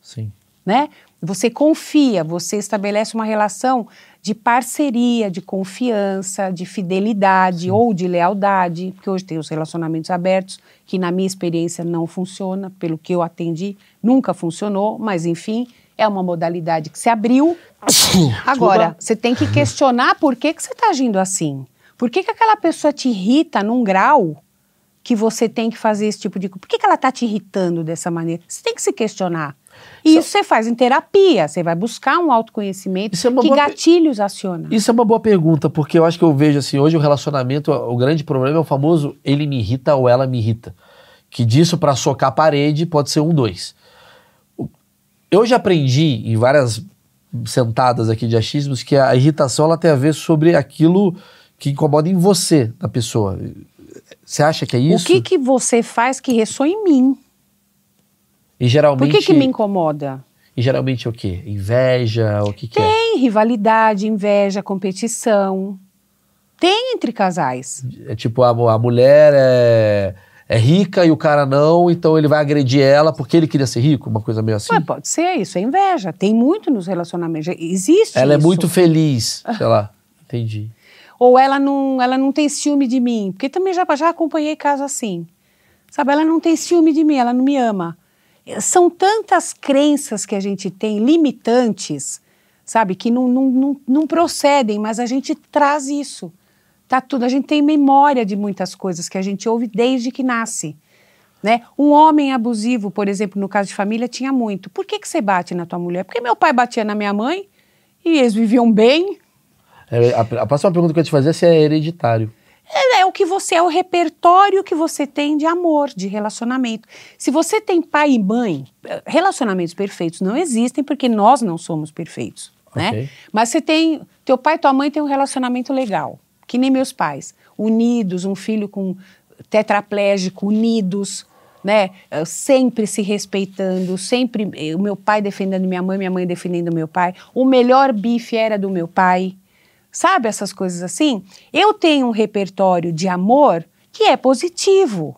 Sim. né? Você confia, você estabelece uma relação de parceria, de confiança, de fidelidade Sim. ou de lealdade, porque hoje tem os relacionamentos abertos, que na minha experiência não funciona, pelo que eu atendi, nunca funcionou, mas enfim, é uma modalidade que se abriu. Agora, você tem que questionar por que, que você está agindo assim. Por que, que aquela pessoa te irrita num grau que você tem que fazer esse tipo de coisa? Por que, que ela está te irritando dessa maneira? Você tem que se questionar. E isso você faz em terapia, você vai buscar um autoconhecimento. É que gatilhos pe... aciona? Isso é uma boa pergunta, porque eu acho que eu vejo assim, hoje o relacionamento, o grande problema é o famoso ele me irrita ou ela me irrita. Que disso para socar a parede pode ser um, dois. Eu já aprendi em várias sentadas aqui de achismos que a irritação ela tem a ver sobre aquilo que incomoda em você, da pessoa. Você acha que é isso? O que, que você faz que ressoa em mim? E geralmente. Por que, que me incomoda? E geralmente o quê? Inveja? O que, que Tem é? rivalidade, inveja, competição. Tem entre casais. É tipo, a, a mulher é, é rica e o cara não, então ele vai agredir ela porque ele queria ser rico, uma coisa meio assim. Ué, pode ser, isso é inveja. Tem muito nos relacionamentos. Existe. Ela é isso. é muito feliz, sei lá. Entendi ou ela não, ela não tem ciúme de mim, porque também já, já acompanhei casos assim. Sabe, ela não tem ciúme de mim, ela não me ama. São tantas crenças que a gente tem, limitantes, sabe, que não, não, não, não procedem, mas a gente traz isso. Tá tudo, a gente tem memória de muitas coisas que a gente ouve desde que nasce. Né? Um homem abusivo, por exemplo, no caso de família, tinha muito. Por que, que você bate na tua mulher? Porque meu pai batia na minha mãe e eles viviam bem, é, a, a, próxima pergunta que eu ia te fazer é se é hereditário. É, é, o que você é o repertório que você tem de amor, de relacionamento. Se você tem pai e mãe, relacionamentos perfeitos não existem porque nós não somos perfeitos, né? okay. né? Mas você tem, teu pai e tua mãe têm um relacionamento legal, que nem meus pais, unidos, um filho com tetraplégico, unidos, né? Sempre se respeitando, sempre o meu pai defendendo minha mãe, minha mãe defendendo meu pai. O melhor bife era do meu pai. Sabe essas coisas assim? Eu tenho um repertório de amor que é positivo.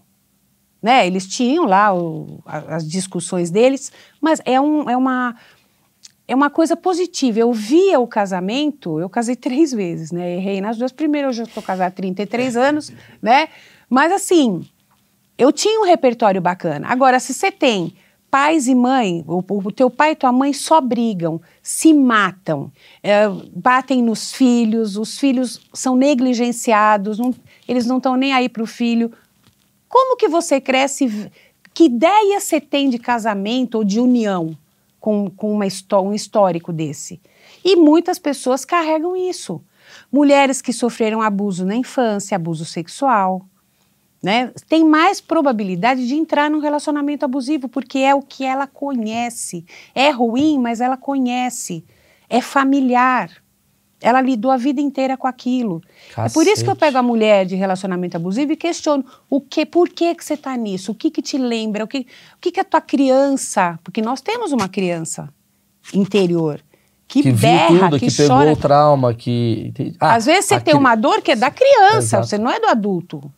Né? Eles tinham lá o, as discussões deles, mas é, um, é, uma, é uma coisa positiva. Eu via o casamento, eu casei três vezes, né? Errei nas duas primeiras, hoje eu estou casada há 33 anos, né? Mas assim, eu tinha um repertório bacana. Agora, se você tem pais e mãe, o, o, teu pai e tua mãe só brigam, se matam, é, batem nos filhos, os filhos são negligenciados, não, eles não estão nem aí para o filho. Como que você cresce? Que ideia você tem de casamento ou de união com, com uma, um histórico desse? E muitas pessoas carregam isso. Mulheres que sofreram abuso na infância, abuso sexual, né, tem mais probabilidade de entrar num relacionamento abusivo, porque é o que ela conhece. É ruim, mas ela conhece. É familiar. Ela lidou a vida inteira com aquilo. Cacete. É por isso que eu pego a mulher de relacionamento abusivo e questiono o que, por que, que você está nisso? O que, que te lembra? O que, o que, que a tua criança. Porque nós temos uma criança interior que, que berra, tudo, que, que pegou o trauma, que. Ah, Às vezes você tem uma dor que é da criança, você não é do adulto.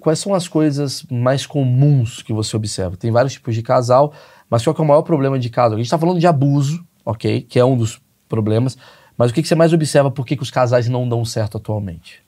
Quais são as coisas mais comuns que você observa? Tem vários tipos de casal, mas qual é o maior problema de casal? A gente está falando de abuso, ok? Que é um dos problemas. Mas o que, que você mais observa? Por que, que os casais não dão certo atualmente?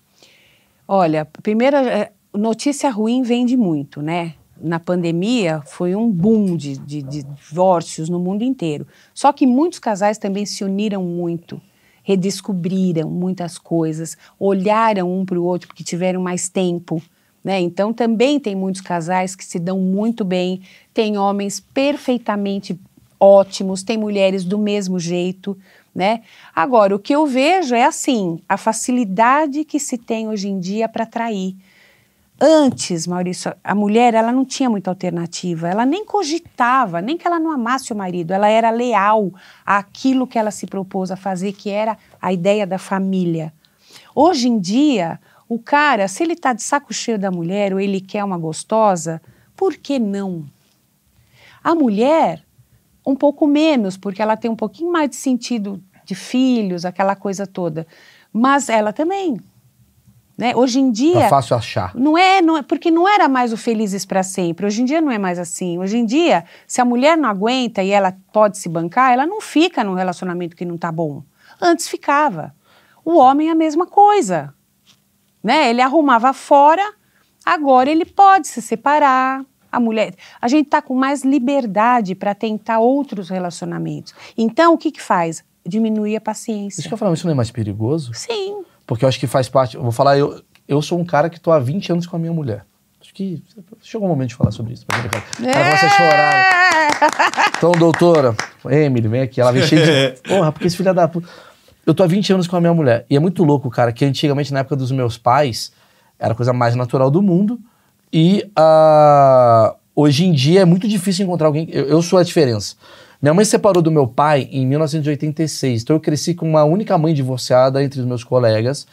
Olha, primeira é, notícia ruim vende muito, né? Na pandemia foi um boom de, de, de divórcios no mundo inteiro. Só que muitos casais também se uniram muito redescobriram muitas coisas, olharam um para o outro porque tiveram mais tempo. Né? Então, também tem muitos casais que se dão muito bem, tem homens perfeitamente ótimos, tem mulheres do mesmo jeito. Né? Agora, o que eu vejo é assim: a facilidade que se tem hoje em dia para trair. Antes, Maurício, a mulher ela não tinha muita alternativa, ela nem cogitava, nem que ela não amasse o marido, ela era leal àquilo que ela se propôs a fazer, que era a ideia da família. Hoje em dia, o cara, se ele está de saco cheio da mulher ou ele quer uma gostosa, por que não? A mulher, um pouco menos, porque ela tem um pouquinho mais de sentido de filhos, aquela coisa toda. Mas ela também Né? Hoje em Tá dia, fácil achar. não é, não é, porque não era mais o felizes para sempre. Hoje em dia não é mais assim. Hoje em dia, se a mulher não aguenta e ela pode se bancar, ela não fica num relacionamento que não tá bom. Antes ficava. O homem é a mesma coisa. Né? Ele arrumava fora, agora ele pode se separar. A mulher, a gente tá com mais liberdade para tentar outros relacionamentos. Então, o que que faz? Diminuir a paciência. Isso que eu falo, isso não é mais perigoso? Sim. Porque eu acho que faz parte. Eu vou falar, eu, eu sou um cara que tô há 20 anos com a minha mulher. Acho que chegou o momento de falar sobre isso. Ela começa a chorar. Então, doutora, Emily, vem aqui. Ela vem cheia de. Porra, porque esse filho da puta. Eu tô há 20 anos com a minha mulher. E é muito louco, cara, que antigamente, na época dos meus pais, era a coisa mais natural do mundo. E ah, hoje em dia é muito difícil encontrar alguém. Eu, eu sou a diferença. Minha mãe se separou do meu pai em 1986. Então eu cresci com uma única mãe divorciada entre os meus colegas.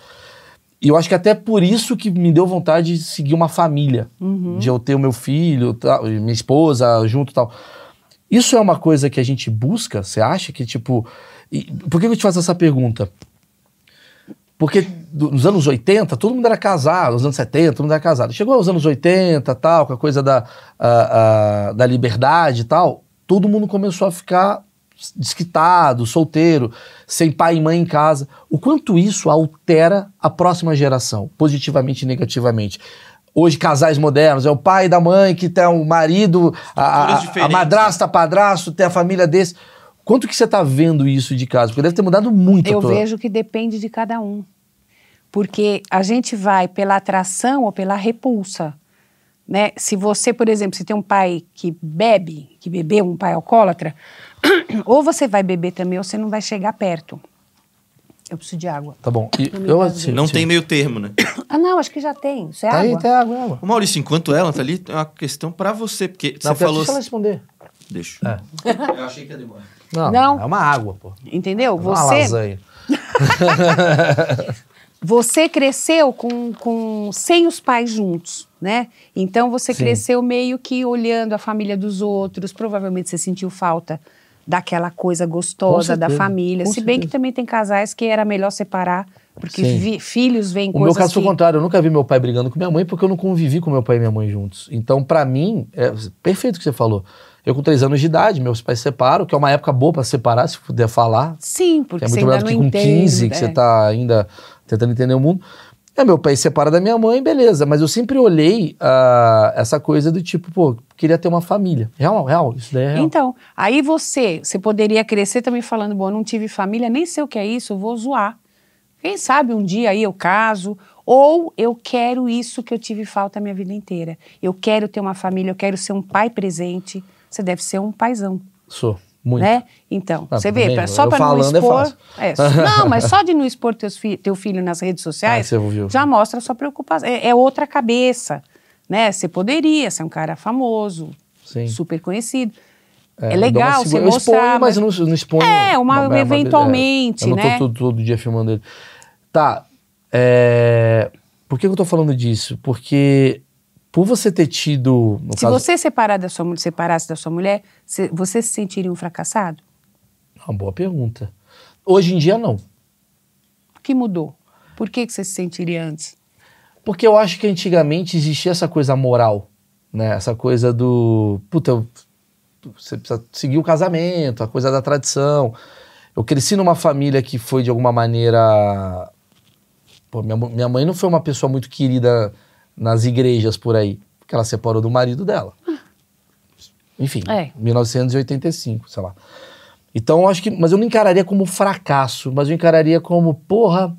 E eu acho que até por isso que me deu vontade de seguir uma família. De eu ter o meu filho, tal, minha esposa junto e tal. Isso é uma coisa que a gente busca? Você acha que, tipo. e por que eu te faço essa pergunta? Porque nos anos 80, todo mundo era casado, nos anos 70, todo mundo era casado. Chegou aos anos 80, tal, com a coisa da, ah, ah, da liberdade e tal, todo mundo começou a ficar desquitado, solteiro, sem pai e mãe em casa. O quanto isso altera a próxima geração, positivamente e negativamente. Hoje, casais modernos, é o pai da mãe que tem o marido, a, a, a madrasta, padrasto, tem a família desse. Quanto que você está vendo isso de casa? Porque deve ter mudado muito. Eu tua- vejo que depende de cada um. Porque a gente vai pela atração ou pela repulsa. Né? Se você, por exemplo, se tem um pai que bebe, que bebeu, um pai alcoólatra, ou você vai beber também ou você não vai chegar perto. Eu preciso de água. Tá bom. E eu, assim, Não tem meio termo, né? Ah, não, acho que já tem. Isso é Tá aí, água. tem água, água. Ô Maurício, enquanto ela tá ali, tem uma questão pra você, porque Não, você falou... Deixa ela responder. Deixa. É. Eu achei que ia demorar. Não, Não. é uma água, pô. Entendeu? É uma Você, lasanha. você cresceu com, com sem os pais juntos, né? Então você Sim. cresceu meio que olhando a família dos outros. Provavelmente você sentiu falta daquela coisa gostosa da família. com Se bem que também tem casais que era melhor separar, porque vi- filhos vêm O coisas meu caso foi o que... contrário. Eu nunca vi meu pai brigando com minha mãe porque eu não convivi com meu pai e minha mãe juntos. Então, pra mim, é perfeito o que você falou. Eu com três anos de idade, meus pais se separam, que é uma época boa pra separar, se puder falar. Sim, Que porque é você muito melhor ainda do que com entende. 15, que é. você tá ainda tentando entender o mundo. É, meu pai se separa da minha mãe, beleza. Mas eu sempre olhei ah, essa coisa do tipo, pô, queria ter uma família. Real, real, isso daí é real. Então, aí você, você poderia crescer também falando, bom, eu não tive família, nem sei o que é isso, eu vou zoar. Quem sabe um dia aí eu caso, ou eu quero isso que eu tive falta a minha vida inteira. Eu quero ter uma família, eu quero ser um pai presente. Você deve ser um paizão, Sou, muito. né? Então, Ah, você vê, só para não é expor... é, não, mas só de não expor teus fi- teu filho nas redes Ah, sociais, ouviu. já mostra sua preocupação. É, é outra cabeça, né? Você poderia ser um cara famoso, Sim. super conhecido. É, uma legal você eu mostrar. exponho, mas eu não, não exponho. É, uma- mas- mas- eventualmente, é, eu não né? tô todo, todo dia filmando ele. Tá. é, por que que eu tô falando disso? Porque por você ter tido. Se caso, você separar da sua, separasse da sua mulher, você se sentiria um fracassado? Uma boa pergunta. Hoje em dia, não. O que mudou? Por que, que você se sentiria antes? Porque eu acho que antigamente existia essa coisa moral, né? Essa coisa do. Puta, você precisa seguir o casamento, a coisa da tradição. Eu cresci numa família que foi, de alguma maneira. Pô, minha, minha mãe não foi uma pessoa muito querida nas igrejas por aí, porque ela separou do marido dela. Enfim, É. 1985, sei lá. Então, acho que. Mas eu não encararia como fracasso, mas eu encararia como, porra,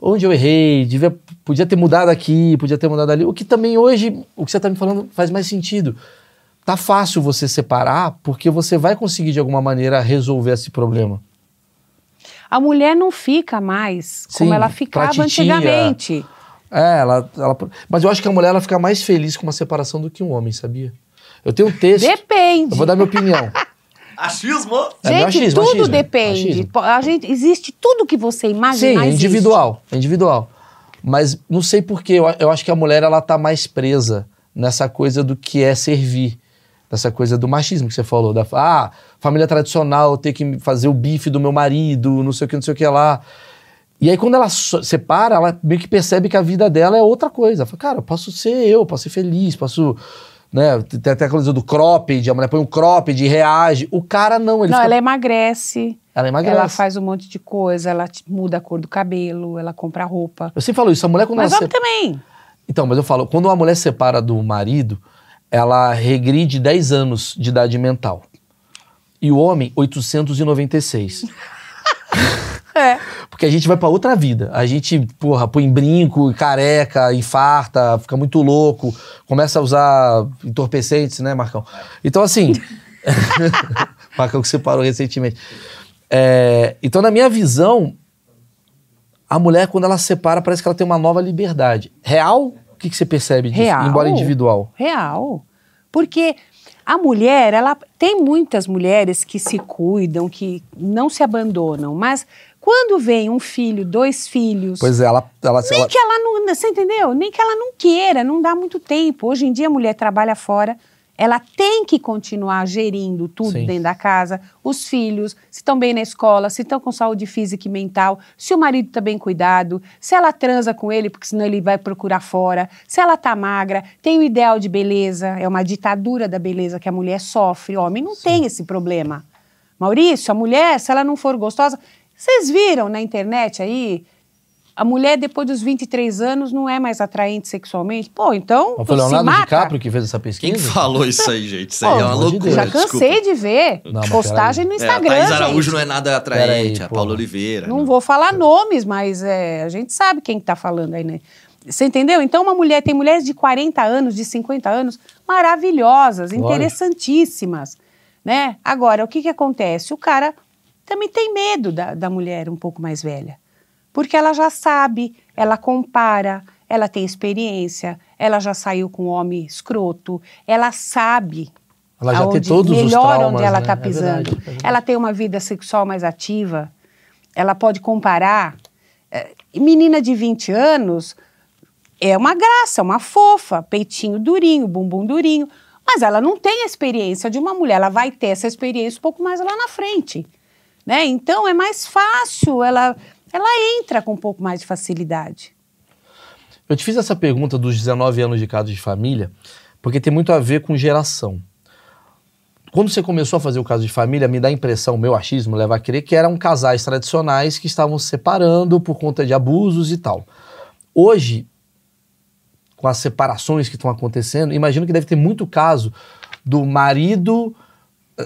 onde eu errei, devia, podia ter mudado aqui, podia ter mudado ali. O que também hoje, o que você está me falando faz mais sentido. Tá fácil você separar, porque você vai conseguir de alguma maneira resolver esse problema. A mulher não fica mais como Sim, ela pra ficava antigamente. É, ela, ela- Mas eu acho que a mulher ela fica mais feliz com uma separação do que um homem, sabia? Eu tenho um texto. Depende. Eu vou dar minha opinião. Achismo! É Gente, achismo, tudo achismo, depende. achismo. A gente, existe tudo que você Sim, imagina. é existe. individual, é individual. Mas não sei porquê, eu, eu acho que a mulher ela tá mais presa nessa coisa do que é servir. Nessa coisa do machismo que você falou. Da, ah, família tradicional, ter que fazer o bife do meu marido, não sei o que, não sei o que lá. E aí, quando ela separa, ela meio que percebe que a vida dela é outra coisa. Ela fala, cara, eu posso ser eu, posso ser feliz, posso. Né? Tem até aquela coisa do cropped, a mulher põe um cropped e reage. O cara não, ele Não, fica- ela emagrece, ela emagrece. ela faz um monte de coisa, ela muda a cor do cabelo, ela compra roupa. Eu sempre falo isso, a mulher quando Mas ela homem separa. também. Então, mas eu falo, quando uma mulher separa do marido, ela regride 10 anos de idade mental. E o homem, 896. É. Porque a gente vai pra outra vida. A gente, porra, põe brinco, careca, infarta, fica muito louco, começa a usar entorpecentes, né, Marcão? Então, assim. Marcão que separou recentemente. É, então, na minha visão, a mulher, quando ela separa, parece que ela tem uma nova liberdade. Real? O que, que você percebe disso? Real. Embora individual. Real. Porque a mulher, ela tem muitas mulheres que se cuidam, que não se abandonam, mas quando vem um filho, dois filhos, Pois é, ela. ela, nem ela que ela não, você entendeu? Nem que ela não queira, não dá muito tempo. Hoje em dia a mulher trabalha fora, ela tem que continuar gerindo tudo Sim. dentro da casa, os filhos, se estão bem na escola, se estão com saúde física e mental, se o marido está bem cuidado, se ela transa com ele, porque senão ele vai procurar fora, se ela tá magra, tem o ideal de beleza, é uma ditadura da beleza que a mulher sofre, o homem não tem esse problema. Maurício, a mulher, se ela não for gostosa, vocês viram na internet aí, a mulher depois dos 23 anos não é mais atraente sexualmente? Pô, então Mas foi se Leonardo mata. DiCaprio que fez essa Quem pesquisa? falou isso aí, gente? Isso Pô, aí é uma loucura. Já cansei desculpa. de ver Não, postagem no É, a Instagram, Thaís Araújo gente. não é nada atraente, a pô. Paula Oliveira. Não vou falar nomes, mas é, a gente sabe quem está falando aí, né? Você entendeu? Então, uma mulher, tem mulheres de 40 anos, de 50 anos, maravilhosas, Lógico. interessantíssimas, né? Agora, o que que acontece? O cara também tem medo da, da mulher um pouco mais velha, porque ela já sabe, ela compara, ela tem experiência, ela já saiu com um homem escroto, ela sabe Ela já tem todos os melhor traumas, onde ela né? está É verdade, pisando. é verdade. ela tem uma vida sexual mais ativa, ela pode comparar. É, menina de 20 anos é uma graça, uma fofa, peitinho durinho, bumbum durinho, mas ela não tem a experiência de uma mulher, ela vai ter essa experiência um pouco mais lá na frente. Né? Então é mais fácil, ela, ela entra com um pouco mais de facilidade. Eu te fiz essa pergunta dos 19 anos de casa de família, porque tem muito a ver com geração. Quando você começou a fazer o caso de família, me dá a impressão, meu achismo leva a crer que eram casais tradicionais que estavam se separando por conta de abusos e tal. Hoje, com as separações que estão acontecendo, imagino que deve ter muito caso do marido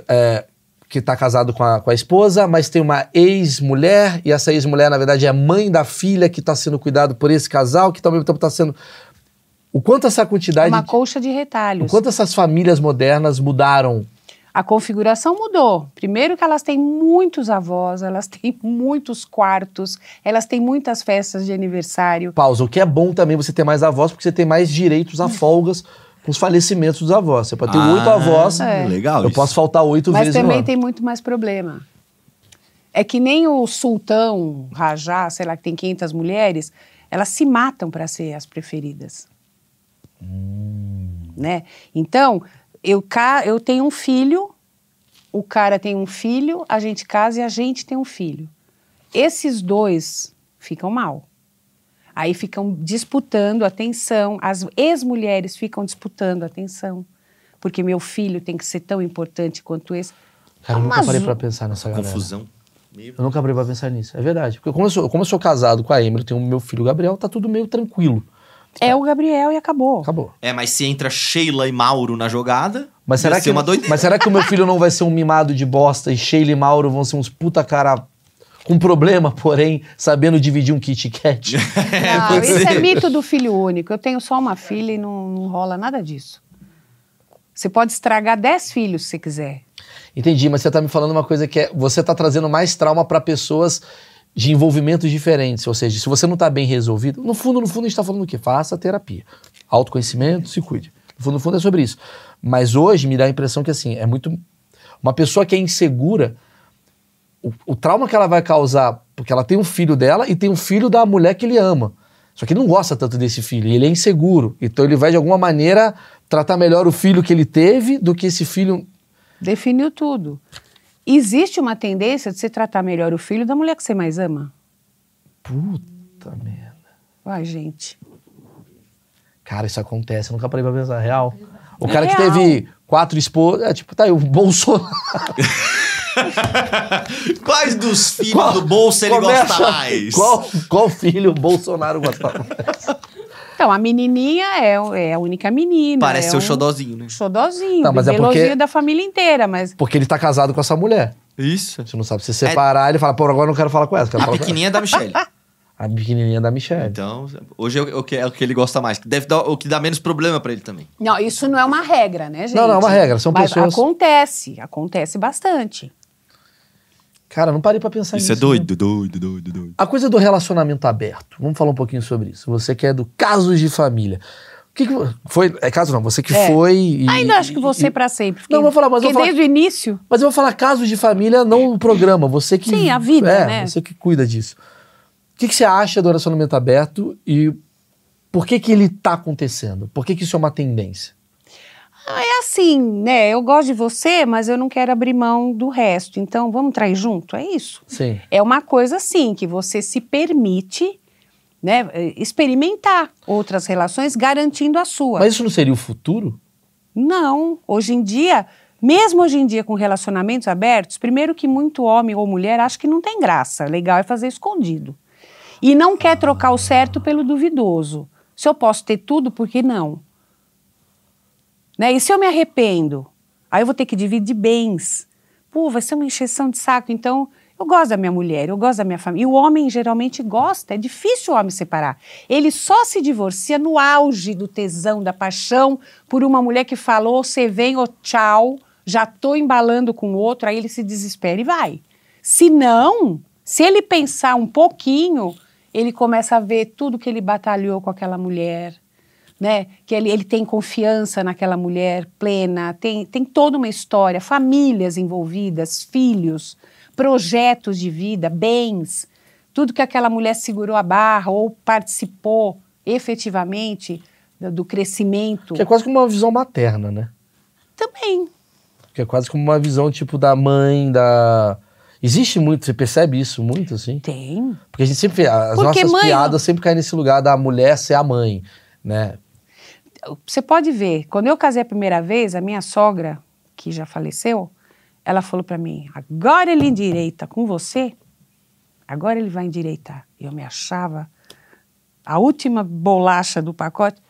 é, que está casado com a, com a esposa, mas tem uma ex-mulher, e essa ex-mulher, na verdade, é a mãe da filha que está sendo cuidado por esse casal, que ao mesmo tempo está sendo. O quanto essa quantidade. uma colcha de O retalhos. quanto essas famílias modernas mudaram. A configuração mudou. Primeiro que elas têm muitos avós, elas têm muitos quartos, elas têm muitas festas de aniversário. Pausa. O que é bom também você ter mais avós, porque você tem mais direitos a folgas com os falecimentos dos avós. Você pode ter oito Ah, avós. É. Legal Eu isso. posso faltar oito Mas vezes no também tem muito mais problema. É que nem o sultão Rajá, sei lá, que tem 500 mulheres, elas se matam para ser as preferidas. Né? Então, eu, ca- eu tenho um filho, o cara tem um filho, a gente casa e a gente tem um filho. Esses dois ficam mal. Aí ficam disputando atenção, as ex-mulheres ficam disputando atenção. Porque meu filho tem que ser tão importante quanto esse. Cara, eu nunca Mas parei pra pensar nessa galera. Confusão. Eu nunca parei pra pensar nisso. É verdade. Porque como eu sou, como eu sou casado com a Emily, tenho o meu filho Gabriel, tá tudo meio tranquilo. É o Gabriel e acabou. Acabou. É, mas se entra Sheila e Mauro na jogada, Mas ia será, ser que, uma doideira. mas será que o meu filho não vai ser um mimado de bosta e Sheila e Mauro vão ser uns puta cara com problema, porém, sabendo dividir um Kit Kat? Não, pode isso é mito do filho único. Eu tenho só uma filha e não, não rola nada disso. Você pode estragar dez filhos se você quiser. Entendi, mas você tá me falando uma coisa que é. Você tá trazendo mais trauma pra pessoas de envolvimentos diferentes. Ou seja, se você não tá bem resolvido, no fundo, no fundo, a gente tá falando o quê? Faça terapia. Autoconhecimento, se cuide. No fundo, no fundo é sobre isso. Mas hoje me dá a impressão que assim, é muito. Uma pessoa que é insegura, o, o trauma que ela vai causar, porque ela tem um filho dela e tem um filho da mulher que ele ama. Só que ele não gosta tanto desse filho, ele é inseguro. Então ele vai, de alguma maneira, tratar melhor o filho que ele teve do que esse filho Definiu tudo. Existe uma tendência de você tratar melhor o filho da mulher que você mais ama. Puta merda. Ai, gente. Cara, isso acontece, eu nunca parei pra pensar. Real. O É cara que real. teve quatro esposas, é tipo, tá aí, o Bolsonaro. Quais dos filhos do bolso ele Começa- gosta mais? Qual, qual filho o Bolsonaro gosta mais? Então, a menininha é, é a única menina. Parece é ser o um xodózinho, né? Xodózinho, Não, mas é porque- da família inteira, mas... Porque ele tá casado com essa mulher. Isso. Você não sabe se separar, ele fala, pô, agora eu não quero falar com essa, quero A falar com pequenininha é da Michelle. A pequenininha da Michelle. Então, hoje é o, o que, é o que ele gosta mais. que Deve dar o que dá menos problema pra ele também. Não, isso não é uma regra, né, gente? Não, não é uma regra, são Mas pessoas- acontece, acontece bastante. Cara, não parei pra pensar Isso nisso. é né? doido, doido, doido, doido. A coisa do relacionamento aberto. Vamos falar um pouquinho sobre isso. Você que é do casos de família. O que, que foi? É caso não, você que É. foi. E, Ainda acho que você e- pra sempre. Não, vou falar, mas vou falar- desde o início... Mas eu vou falar casos de família, não o programa. Você que. Sim, a vida, é, né? Você que cuida disso. O que, que você acha do relacionamento aberto e por que, que ele tá acontecendo? Por que, que isso é uma tendência? Ah, É assim, né? Eu gosto de você, mas eu não quero abrir mão do resto. Então, vamos trair junto? É isso. Sim. É uma coisa assim que você se permite, né, experimentar outras relações, garantindo a sua. Mas isso não seria o futuro? Não, hoje em dia, mesmo hoje em dia com relacionamentos abertos, primeiro que muito homem ou mulher acha que não tem graça, legal é fazer escondido. E não quer trocar o certo pelo duvidoso. Se eu posso ter tudo, por que não? Né? E se eu me arrependo? Aí eu vou ter que dividir bens. Pô, vai ser uma encheção de saco. Então, eu gosto da minha mulher, eu gosto da minha família. E o homem geralmente gosta, é difícil o homem separar. Ele só se divorcia no auge do tesão, da paixão, por uma mulher que falou, você vem, ô tchau, já tô embalando com outro, aí ele se desespera e vai. Se não, se ele pensar um pouquinho, ele começa a ver tudo que ele batalhou com aquela mulher, né? Que ele, ele tem confiança naquela mulher plena, tem, tem toda uma história, famílias envolvidas, filhos, projetos de vida, bens, tudo que aquela mulher segurou a barra ou participou efetivamente do, do crescimento. Que é quase como uma visão materna, né? Também. Que é quase como uma visão tipo da mãe, da. Existe muito, você percebe isso muito, assim? Tem. Porque a gente sempre. As Porque nossas mãe- piadas sempre caem nesse lugar da mulher ser a mãe, né? Você pode ver, quando eu casei a primeira vez, a minha sogra, que já faleceu, ela falou para mim: agora ele endireita com você, agora ele vai endireitar. Eu me achava a última bolacha do pacote.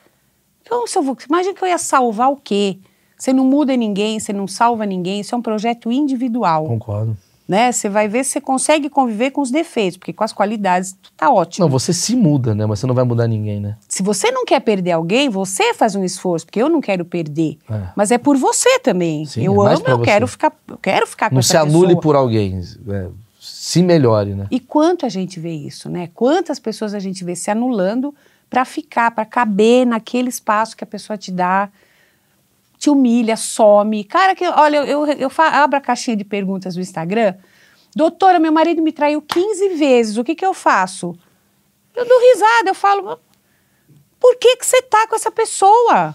Então, se eu vou, imagina que eu ia salvar o quê? Você não muda ninguém, você não salva ninguém, isso é um projeto individual. Concordo. Né? Você vai ver se você consegue conviver com os defeitos, porque com as qualidades tá ótimo. Não, você se muda, né? Mas você não vai mudar ninguém, né? Se você não quer perder alguém, você faz um esforço, porque eu não quero perder. É. Mas é por você também. Sim, eu é amo, eu você. quero ficar, eu quero ficar com Não essa se anule pessoa. por alguém. é, se melhore, né? E quanto a gente vê isso, né? Quantas pessoas a gente vê se anulando para ficar, para caber naquele espaço que a pessoa te dá, te humilha, some. Cara, que olha, eu, eu, eu abro a caixinha de perguntas do Instagram. Doutora, meu marido me traiu 15 vezes, o que, que eu faço? Eu dou risada, eu falo, por que, que você tá com essa pessoa?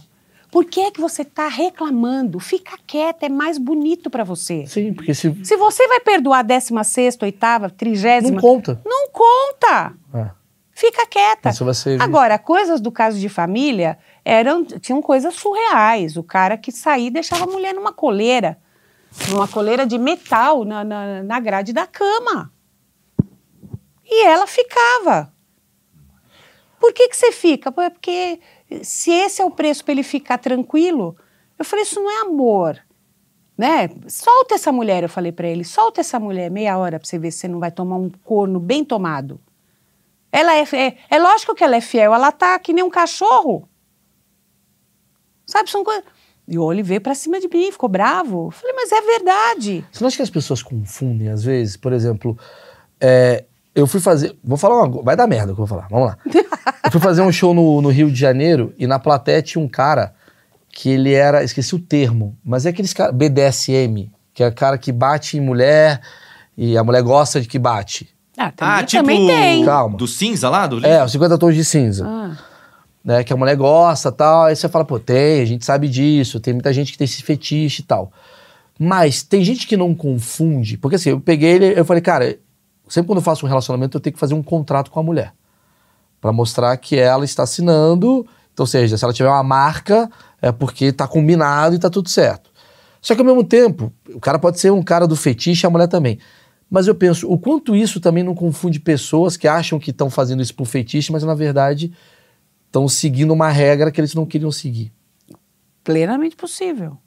Por que, que você tá reclamando? Fica quieta, é mais bonito para você. Sim, porque se. Se você vai perdoar a 16, oitava, trigésima, Não conta. não conta. É. Fica quieta. Isso vai ser- Agora, coisas do caso de família eram tinham coisas surreais. O cara que saía deixava a mulher numa coleira, numa coleira de metal na, na, na grade da cama. E ela ficava. Por que, que você fica? É porque se esse é o preço para ele ficar tranquilo, eu falei, isso não é amor. Né? Solta essa mulher, eu falei para ele, solta essa mulher meia hora para você ver se você não vai tomar um corno bem tomado. Ela é, é, é lógico que ela é fiel, ela tá que nem um cachorro. Sabe, são coisas. E o olho veio pra cima de mim, ficou bravo. Falei, mas é verdade. Você não acha que as pessoas confundem, às vezes? Por exemplo, é, eu fui fazer. Vou falar uma. Vai dar merda o que eu vou falar. Vamos lá. Eu fui fazer um show no, no Rio de Janeiro e na plateia tinha um cara que ele era. Esqueci o termo, mas é aqueles caras. BDSM, que é o cara que bate em mulher e a mulher gosta de que bate. Ah, também, Ah, tipo também tem. Calma. do cinza lá? Do É, os 50 tons de cinza. Ah, né? Que a mulher gosta tal. Aí você fala, pô, tem, a gente sabe disso, tem muita gente que tem esse fetiche e tal. Mas tem gente que não confunde, porque assim, eu peguei ele, eu falei, cara, sempre quando eu faço um relacionamento, eu tenho que fazer um contrato com a mulher. Pra mostrar que ela está assinando. Então, ou seja, se ela tiver uma marca, é porque tá combinado e tá tudo certo. Só que ao mesmo tempo, o cara pode ser um cara do fetiche, a mulher também. Mas eu penso, o quanto isso também não confunde pessoas que acham que estão fazendo isso por fetiche, mas na verdade estão seguindo uma regra que eles não queriam seguir. Plenamente possível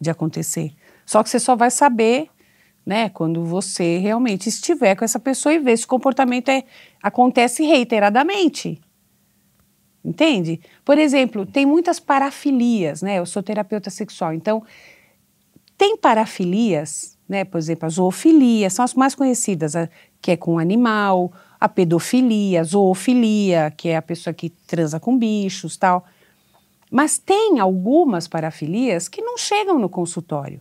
de acontecer. Só que você só vai saber, né, quando você realmente estiver com essa pessoa e ver se o comportamento é, acontece reiteradamente. Entende? Por exemplo, tem muitas parafilias, né? Eu sou terapeuta sexual, então tem parafilias, né? Por exemplo, a zoofilia, são as mais conhecidas, a, que é com animal, a pedofilia, a zoofilia, que é a pessoa que transa com bichos, tal. Mas tem algumas parafilias que não chegam no consultório.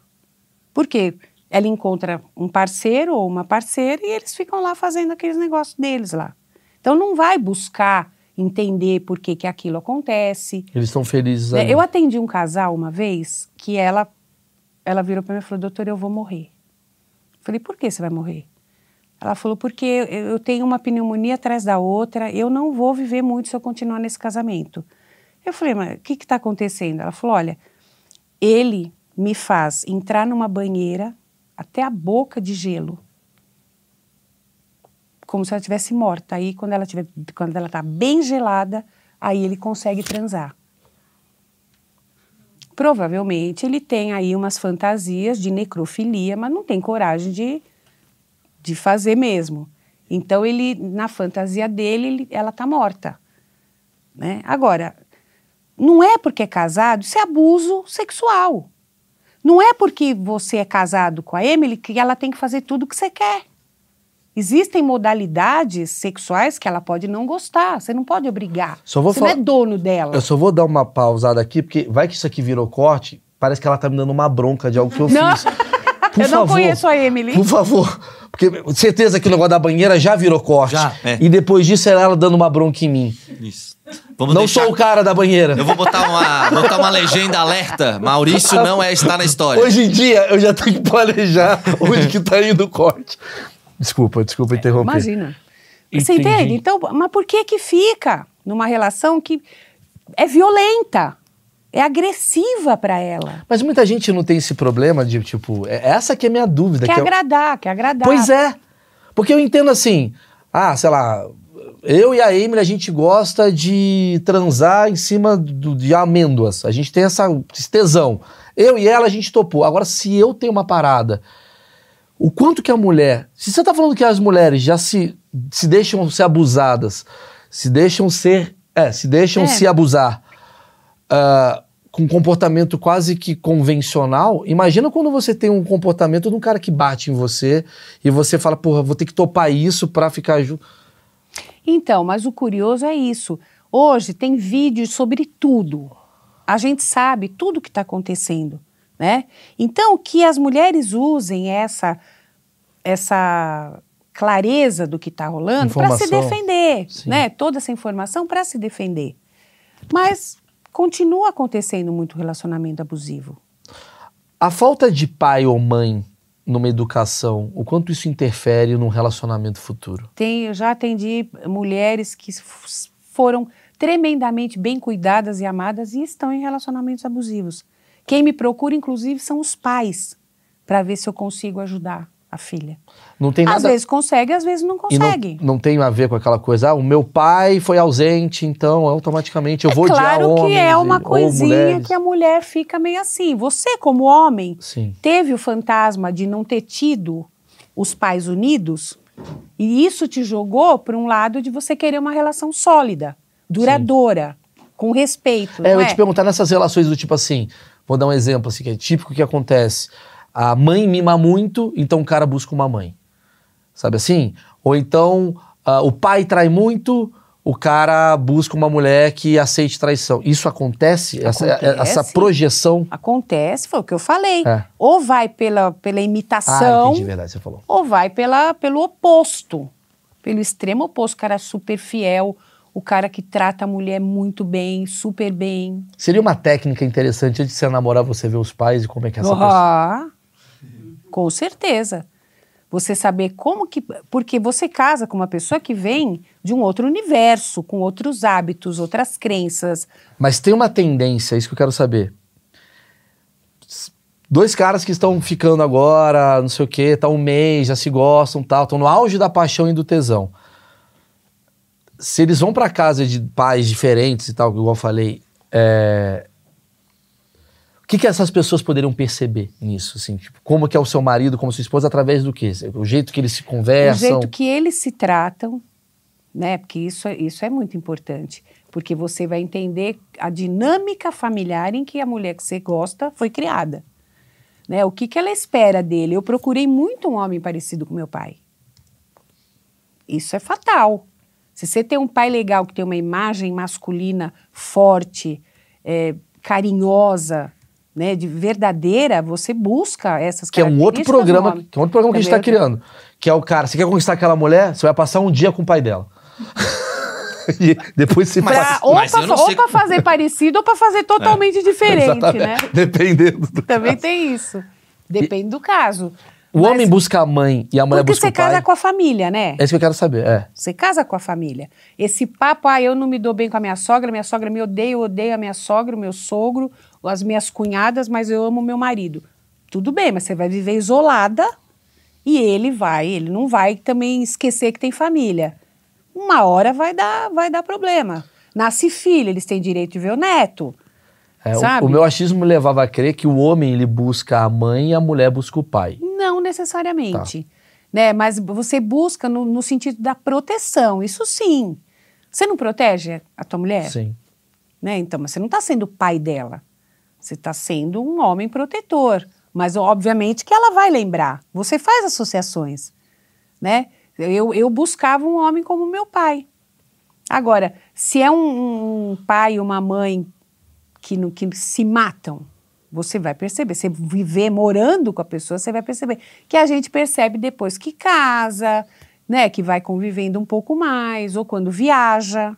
Por quê? Ela encontra um parceiro ou uma parceira e eles ficam lá fazendo aqueles negócios deles lá. Então não vai buscar entender por que, que aquilo acontece. Eles estão felizes Né, ali. Eu atendi um casal uma vez que ela, ela virou para mim e falou: Doutor, eu vou morrer. Eu falei: Por que você vai morrer? Ela falou: Porque eu, tenho uma pneumonia atrás da outra, eu não vou viver muito se eu continuar nesse casamento. Eu falei: Mas o que está acontecendo? Ela falou: Olha, ele me faz entrar numa banheira até a boca de gelo. Como se ela estivesse morta. Aí, quando ela tiver, quando ela está bem gelada, aí ele consegue transar. Provavelmente ele tem aí umas fantasias de necrofilia, mas não tem coragem de, de fazer mesmo. Então ele, na fantasia dele, ele- ela está morta. Né? Agora, não é porque é casado, isso é abuso sexual. Não é porque você é casado com a Emily que ela tem que fazer tudo o que você quer. Existem modalidades sexuais que ela pode não gostar. Você não pode obrigar. Só vou você falar- não é dono dela. Eu só vou dar uma pausada aqui, porque vai que isso aqui virou corte, parece que ela tá me dando uma bronca de algo que eu Não. fiz. Por Eu não favor, conheço a Emily. Por favor. Porque certeza que o negócio da banheira já virou corte. Já, é. E depois disso era ela dando uma bronca em mim. Isso. Vamos não deixar... sou o cara da banheira. Eu vou botar uma, botar uma legenda alerta. Maurício não é está na história. Hoje em dia eu já tenho que planejar onde que tá indo o corte. Desculpa, desculpa interromper. Imagina. Você Entendi. entende? Então, mas por que que fica numa relação que é violenta, é agressiva para ela? Mas muita gente não tem esse problema de, tipo, é- essa que é a minha dúvida. Quer que é- agradar, quer agradar. Pois é. Porque eu entendo assim, ah, sei lá, eu e a Emily, a gente gosta de transar em cima do- de amêndoas. A gente tem essa esse tesão. Eu e ela, a gente topou. Agora, se eu tenho uma parada, o quanto que a mulher... Se você tá falando que as mulheres já se, se deixam ser abusadas, se deixam ser... É, se deixam É. se abusar ah, com comportamento quase que convencional, imagina quando você tem um comportamento de um cara que bate em você e você fala, porra, vou ter que topar isso pra ficar junto. Então, mas o curioso é isso. Hoje tem vídeos sobre tudo. A gente sabe tudo o que está acontecendo, né? Então, que as mulheres usem essa essa clareza do que está rolando para se defender, Sim. né? Toda essa informação para se defender. Mas continua acontecendo muito relacionamento abusivo. A falta de pai ou mãe numa educação, o quanto isso interfere num relacionamento futuro? Tem, eu já atendi mulheres que foram tremendamente bem cuidadas e amadas e estão em relacionamentos abusivos. Quem me procura, inclusive, são os pais, para ver se eu consigo ajudar a filha. Não tem Às nada... vezes consegue, às vezes não e não, consegue. não tem a ver com aquela coisa, ah, o meu pai foi ausente, então automaticamente eu vou é claro odiar que homens é e- uma ou coisinha que a mulher fica meio assim. Você, como homem, Sim. teve o fantasma de não ter tido os pais unidos e isso te jogou para um lado de você querer uma relação sólida, duradoura, com respeito. É, eu ia te perguntar nessas relações do tipo assim, vou dar um exemplo assim, que é típico que acontece. A mãe mima muito, então o cara busca uma mãe. Sabe assim? Ou então ah, o pai trai muito, o cara busca uma mulher que aceite traição. Isso acontece? Essa, Acontece. essa projeção? Acontece, foi o que eu falei. É. Ou vai pela, pela Ah, imitação, entendi, verdade, você falou. ou vai pela, pelo oposto. Pelo extremo oposto. O cara super fiel, o cara que trata a mulher muito bem, super bem. Seria uma técnica interessante antes de você namorar, você ver os pais e como é que é essa pessoa. Com certeza. Você saber como que. Porque você casa com uma pessoa que vem de um outro universo, com outros hábitos, outras crenças. Mas tem uma tendência, é isso que eu quero saber. Dois caras que estão ficando agora, não sei o quê, tá um mês, já se gostam, tal, estão no auge da paixão e do tesão. Se eles vão pra casa de pais diferentes e tal, igual eu falei, é, que, que essas pessoas poderiam perceber nisso? Assim, tipo, como que é o seu marido, como sua esposa, através do quê? O jeito que eles se O conversam. jeito que eles se tratam, né? Porque isso, é- isso é muito importante. Porque você vai entender a dinâmica familiar em que a mulher que você gosta foi criada. Né? O que, que ela espera dele? Eu procurei muito um homem parecido com meu pai. Isso é fatal. Se você tem um pai legal que tem uma imagem masculina forte, é, carinhosa, né, de verdadeira, você busca essas Que é um outro programa, que é um outro programa que a gente está é criando. Que é o cara, você quer conquistar aquela mulher, você vai passar um dia com o pai dela. e depois você Mas- Pra, faz. ou mas eu não sei- para fazer parecido ou para fazer totalmente diferente, né? Exatamente. Dependendo do Também caso. tem isso. Depende do caso. O Mas- homem busca a mãe e a mulher Porque busca você o pai. casa com a família, né? É isso que eu quero saber, é. Você casa com a família. Esse papo, ah, eu não me dou bem com a minha sogra, minha sogra me odeia, eu odeio a minha sogra, o meu sogro, as minhas cunhadas, mas eu amo meu marido. Tudo bem, mas você vai viver isolada e ele vai, ele não vai também esquecer que tem família. Uma hora vai dar, vai dar problema. Nasce filho, eles têm direito de ver o neto. É, o-? O, meu achismo me levava a crer que o homem ele busca a mãe e a mulher busca o pai. Não necessariamente. Né? Mas você busca no, no sentido da proteção, isso sim. Você não protege a tua mulher? Sim. né? Então, mas você não está sendo pai dela. Você está sendo um homem protetor. Mas, obviamente, que ela vai lembrar. Você faz associações, né? Eu, eu buscava um homem como meu pai. Agora, se é um, um pai e uma mãe que, no- que se matam, você vai perceber. Você viver morando com a pessoa, você vai perceber. Que a gente percebe depois que casa, né? Que vai convivendo um pouco mais, ou quando viaja.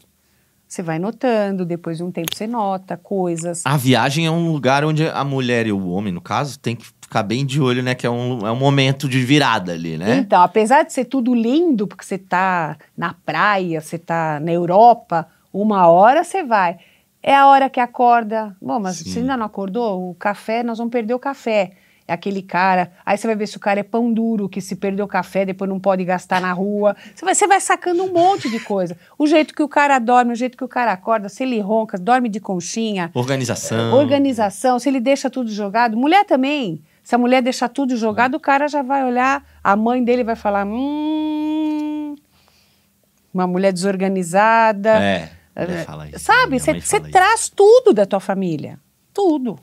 Você vai notando, depois de um tempo você nota coisas. A viagem é um lugar onde a mulher e o homem, no caso, tem que ficar bem de olho, né? Que é um, é um momento de virada ali, né? Então, apesar de ser tudo lindo, porque você tá na praia, você tá na Europa, uma hora você vai. É a hora que acorda. Bom, mas Sim. você ainda não acordou? O café, nós vamos perder o café. É aquele cara. Aí você vai ver se o cara é pão duro, que se perdeu o café, depois não pode gastar na rua. Você vai, você vai sacando um monte de coisa. O jeito que o cara dorme, o jeito que o cara acorda, se ele ronca, dorme de conchinha, Organização. Organização, se ele deixa tudo jogado, mulher também. Se a mulher deixar tudo jogado, o cara já vai olhar, a mãe dele vai falar: hum, uma mulher desorganizada. É. mulher fala isso, Sabe? Você traz tudo da tua família. Tudo.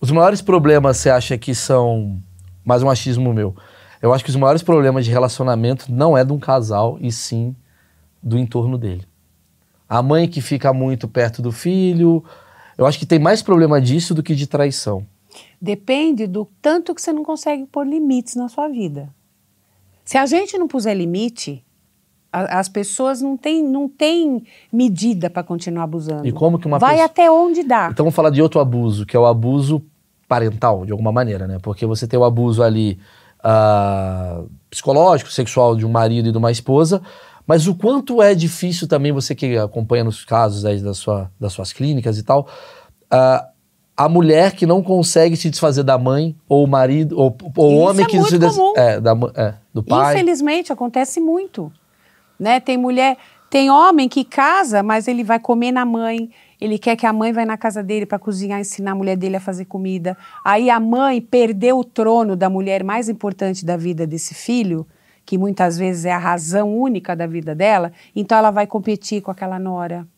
Os maiores problemas você acha que são. Mais um achismo meu. Eu acho que os maiores problemas de relacionamento não é de um casal, e sim do entorno dele. A mãe que fica muito perto do filho. Eu acho que tem mais problema disso do que de traição. Depende do tanto que você não consegue pôr limites na sua vida. Se a gente não puser limite, as pessoas não têm não têm medida para continuar abusando. E como que uma Vai pessoa- até onde dá. Então vamos falar de outro abuso, que é o abuso parental, de alguma maneira, né? Porque você tem o abuso ali ah, psicológico, sexual de um marido e de uma esposa, mas o quanto é difícil também, você que acompanha nos casos aí da sua, das suas clínicas e tal, ah, a mulher que não consegue se desfazer da mãe, ou o marido, ou, o homem é que se des... comum. é, é, do pai. Infelizmente, acontece muito. Né? Tem mulher, tem homem que casa, mas ele vai comer na mãe, ele quer que a mãe vá na casa dele para cozinhar, ensinar a mulher dele a fazer comida. Aí a mãe perdeu o trono da mulher mais importante da vida desse filho, que muitas vezes é a razão única da vida dela, então ela vai competir com aquela nora.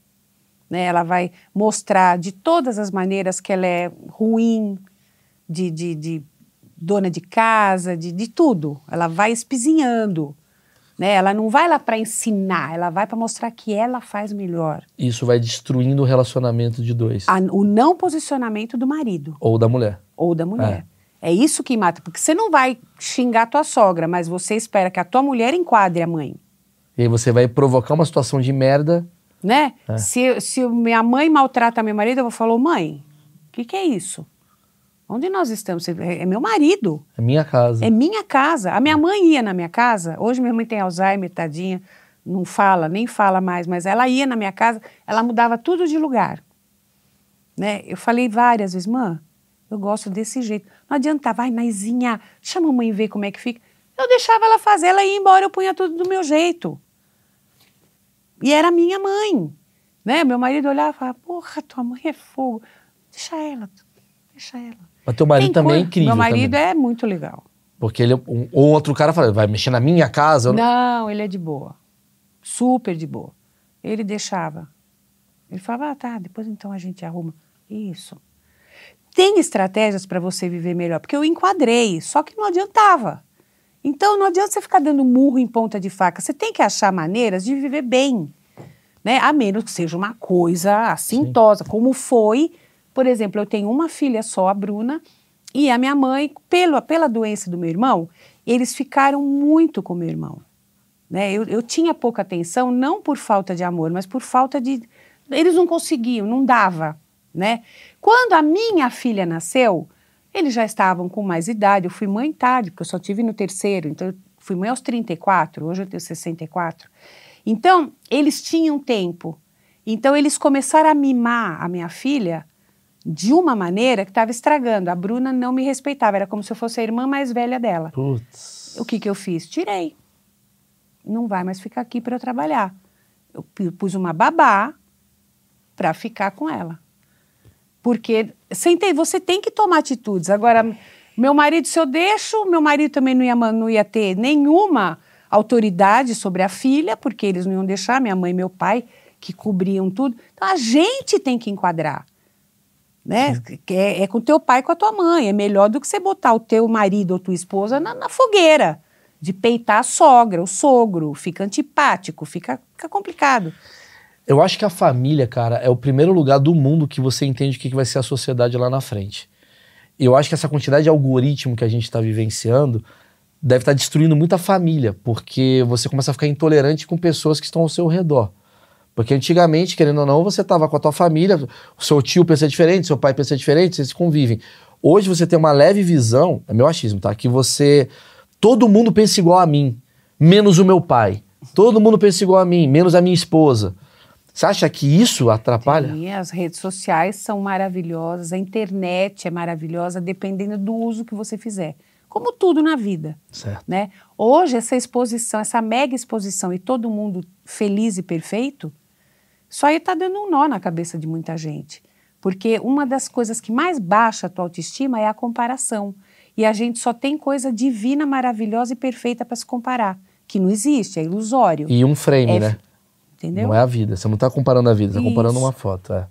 Né? Ela vai mostrar de todas as maneiras que ela é ruim, de, de, de dona de casa, de, de tudo. Ela vai espizinhando. Né? Ela não vai lá para ensinar, ela vai para mostrar que ela faz melhor. Isso vai destruindo o relacionamento de dois. A- o não posicionamento do marido Ou da mulher. ou da mulher. É. isso que mata, porque você não vai xingar a tua sogra, mas você espera que a tua mulher enquadre a mãe. E aí você vai provocar uma situação de merda. Né? É. Se, se minha mãe maltrata meu marido, eu vou falar, "Ô, mãe, o que, que é isso? Onde nós estamos? É, é meu marido. É minha casa. É minha casa. A minha mãe ia na minha casa. Hoje minha mãe tem Alzheimer, tadinha. Não fala, nem fala mais, mas ela ia na minha casa, ela mudava tudo de lugar. Né? Eu falei várias vezes, mãe, eu gosto desse jeito. Não adianta, vai, Naizinha, deixa a mamãe ver como é que fica. Eu deixava ela fazer, ela ia embora, eu punha tudo do meu jeito. E era minha mãe. Né? Meu marido olhava e falava, porra, tua mãe é fogo. Deixa ela, deixa ela. Mas teu marido Tem também é coisa- incrível. Meu marido também. é muito legal. Porque ele, um, ou outro cara fala, vai mexer na minha casa. eu não- ele é de boa. Super de boa. Ele deixava. Ele falava, ah, tá, depois então a gente arruma. Isso. Tem estratégias para você viver melhor, porque eu enquadrei, só que não adiantava. Então não adianta você ficar dando murro em ponta de faca. Você tem que achar maneiras de viver bem. Né? A menos que seja uma coisa assintosa, como foi. Por exemplo, eu tenho uma filha só, a Bruna, e a minha mãe, pelo, pela doença do meu irmão, eles ficaram muito com meu irmão. Né? Eu, eu tinha pouca atenção, não por falta de amor, mas por falta de. Eles não conseguiam, não dava. Né? Quando a minha filha nasceu, eles já estavam com mais idade. Eu fui mãe tarde, porque eu só tive no terceiro, então eu fui mãe aos 34, hoje eu tenho 64. Então, eles tinham tempo. Então, eles começaram a mimar a minha filha de uma maneira que estava estragando. A Bruna não me respeitava, era como se eu fosse a irmã mais velha dela. Putz. O que, que eu fiz? Tirei. Não vai mais ficar aqui para eu trabalhar. Eu pu- pus uma babá para ficar com ela. Porque entende? você tem que tomar atitudes. Agora, meu marido, se eu deixo, meu marido também não ia, não ia ter nenhuma autoridade sobre a filha, porque eles não iam deixar, minha mãe e meu pai, que cobriam tudo. Então, a gente tem que enquadrar. Né? Que É, é com teu pai e com a tua mãe. É melhor do que você botar o teu marido ou tua esposa na, na fogueira. De peitar a sogra, o sogro. Fica antipático, fica, fica complicado. Eu acho que a família, cara, é o primeiro lugar do mundo que você entende o que vai ser a sociedade lá na frente. Eu acho que essa quantidade de algoritmo que a gente está vivenciando deve estar destruindo muita família, porque você começa a ficar intolerante com pessoas que estão ao seu redor. Porque antigamente, querendo ou não, você estava com a tua família, o seu tio pensa diferente, seu pai pensa diferente, vocês convivem. Hoje você tem uma leve visão, é meu achismo, tá? Que você. Todo mundo pensa igual a mim, menos o meu pai. Todo mundo pensa igual a mim, menos a minha esposa. Você acha que isso atrapalha? E as redes sociais são maravilhosas, a internet é maravilhosa, dependendo do uso que você fizer. Como tudo na vida. Certo. Né? Hoje, essa exposição, essa mega exposição e todo mundo feliz e perfeito, isso aí está dando um nó na cabeça de muita gente. Porque uma das coisas que mais baixa a tua autoestima é a comparação. E a gente só tem coisa divina, maravilhosa e perfeita para se comparar. Que não existe, é ilusório. E um frame, É, né? Entendeu? Não é a vida. Você não tá comparando a vida, você tá comparando uma foto. É.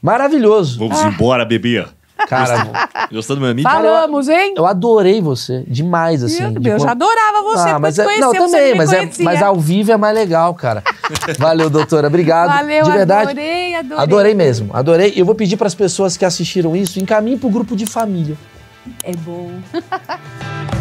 Maravilhoso. Ah. Vamos embora, bebê. Cara, Gostou do meu amigo? Falamos, hein? eu adorei você. Demais, assim. eu, de eu quando- já adorava você, Ah, mas é, não, conhecemos, você também, não mas, é, mas ao vivo é mais legal, cara. Valeu, doutora. Obrigado. Valeu, de verdade. adorei, adorei. Adorei mesmo, adorei. Eu vou pedir para as pessoas que assistiram isso, encaminhem pro grupo de família. É bom.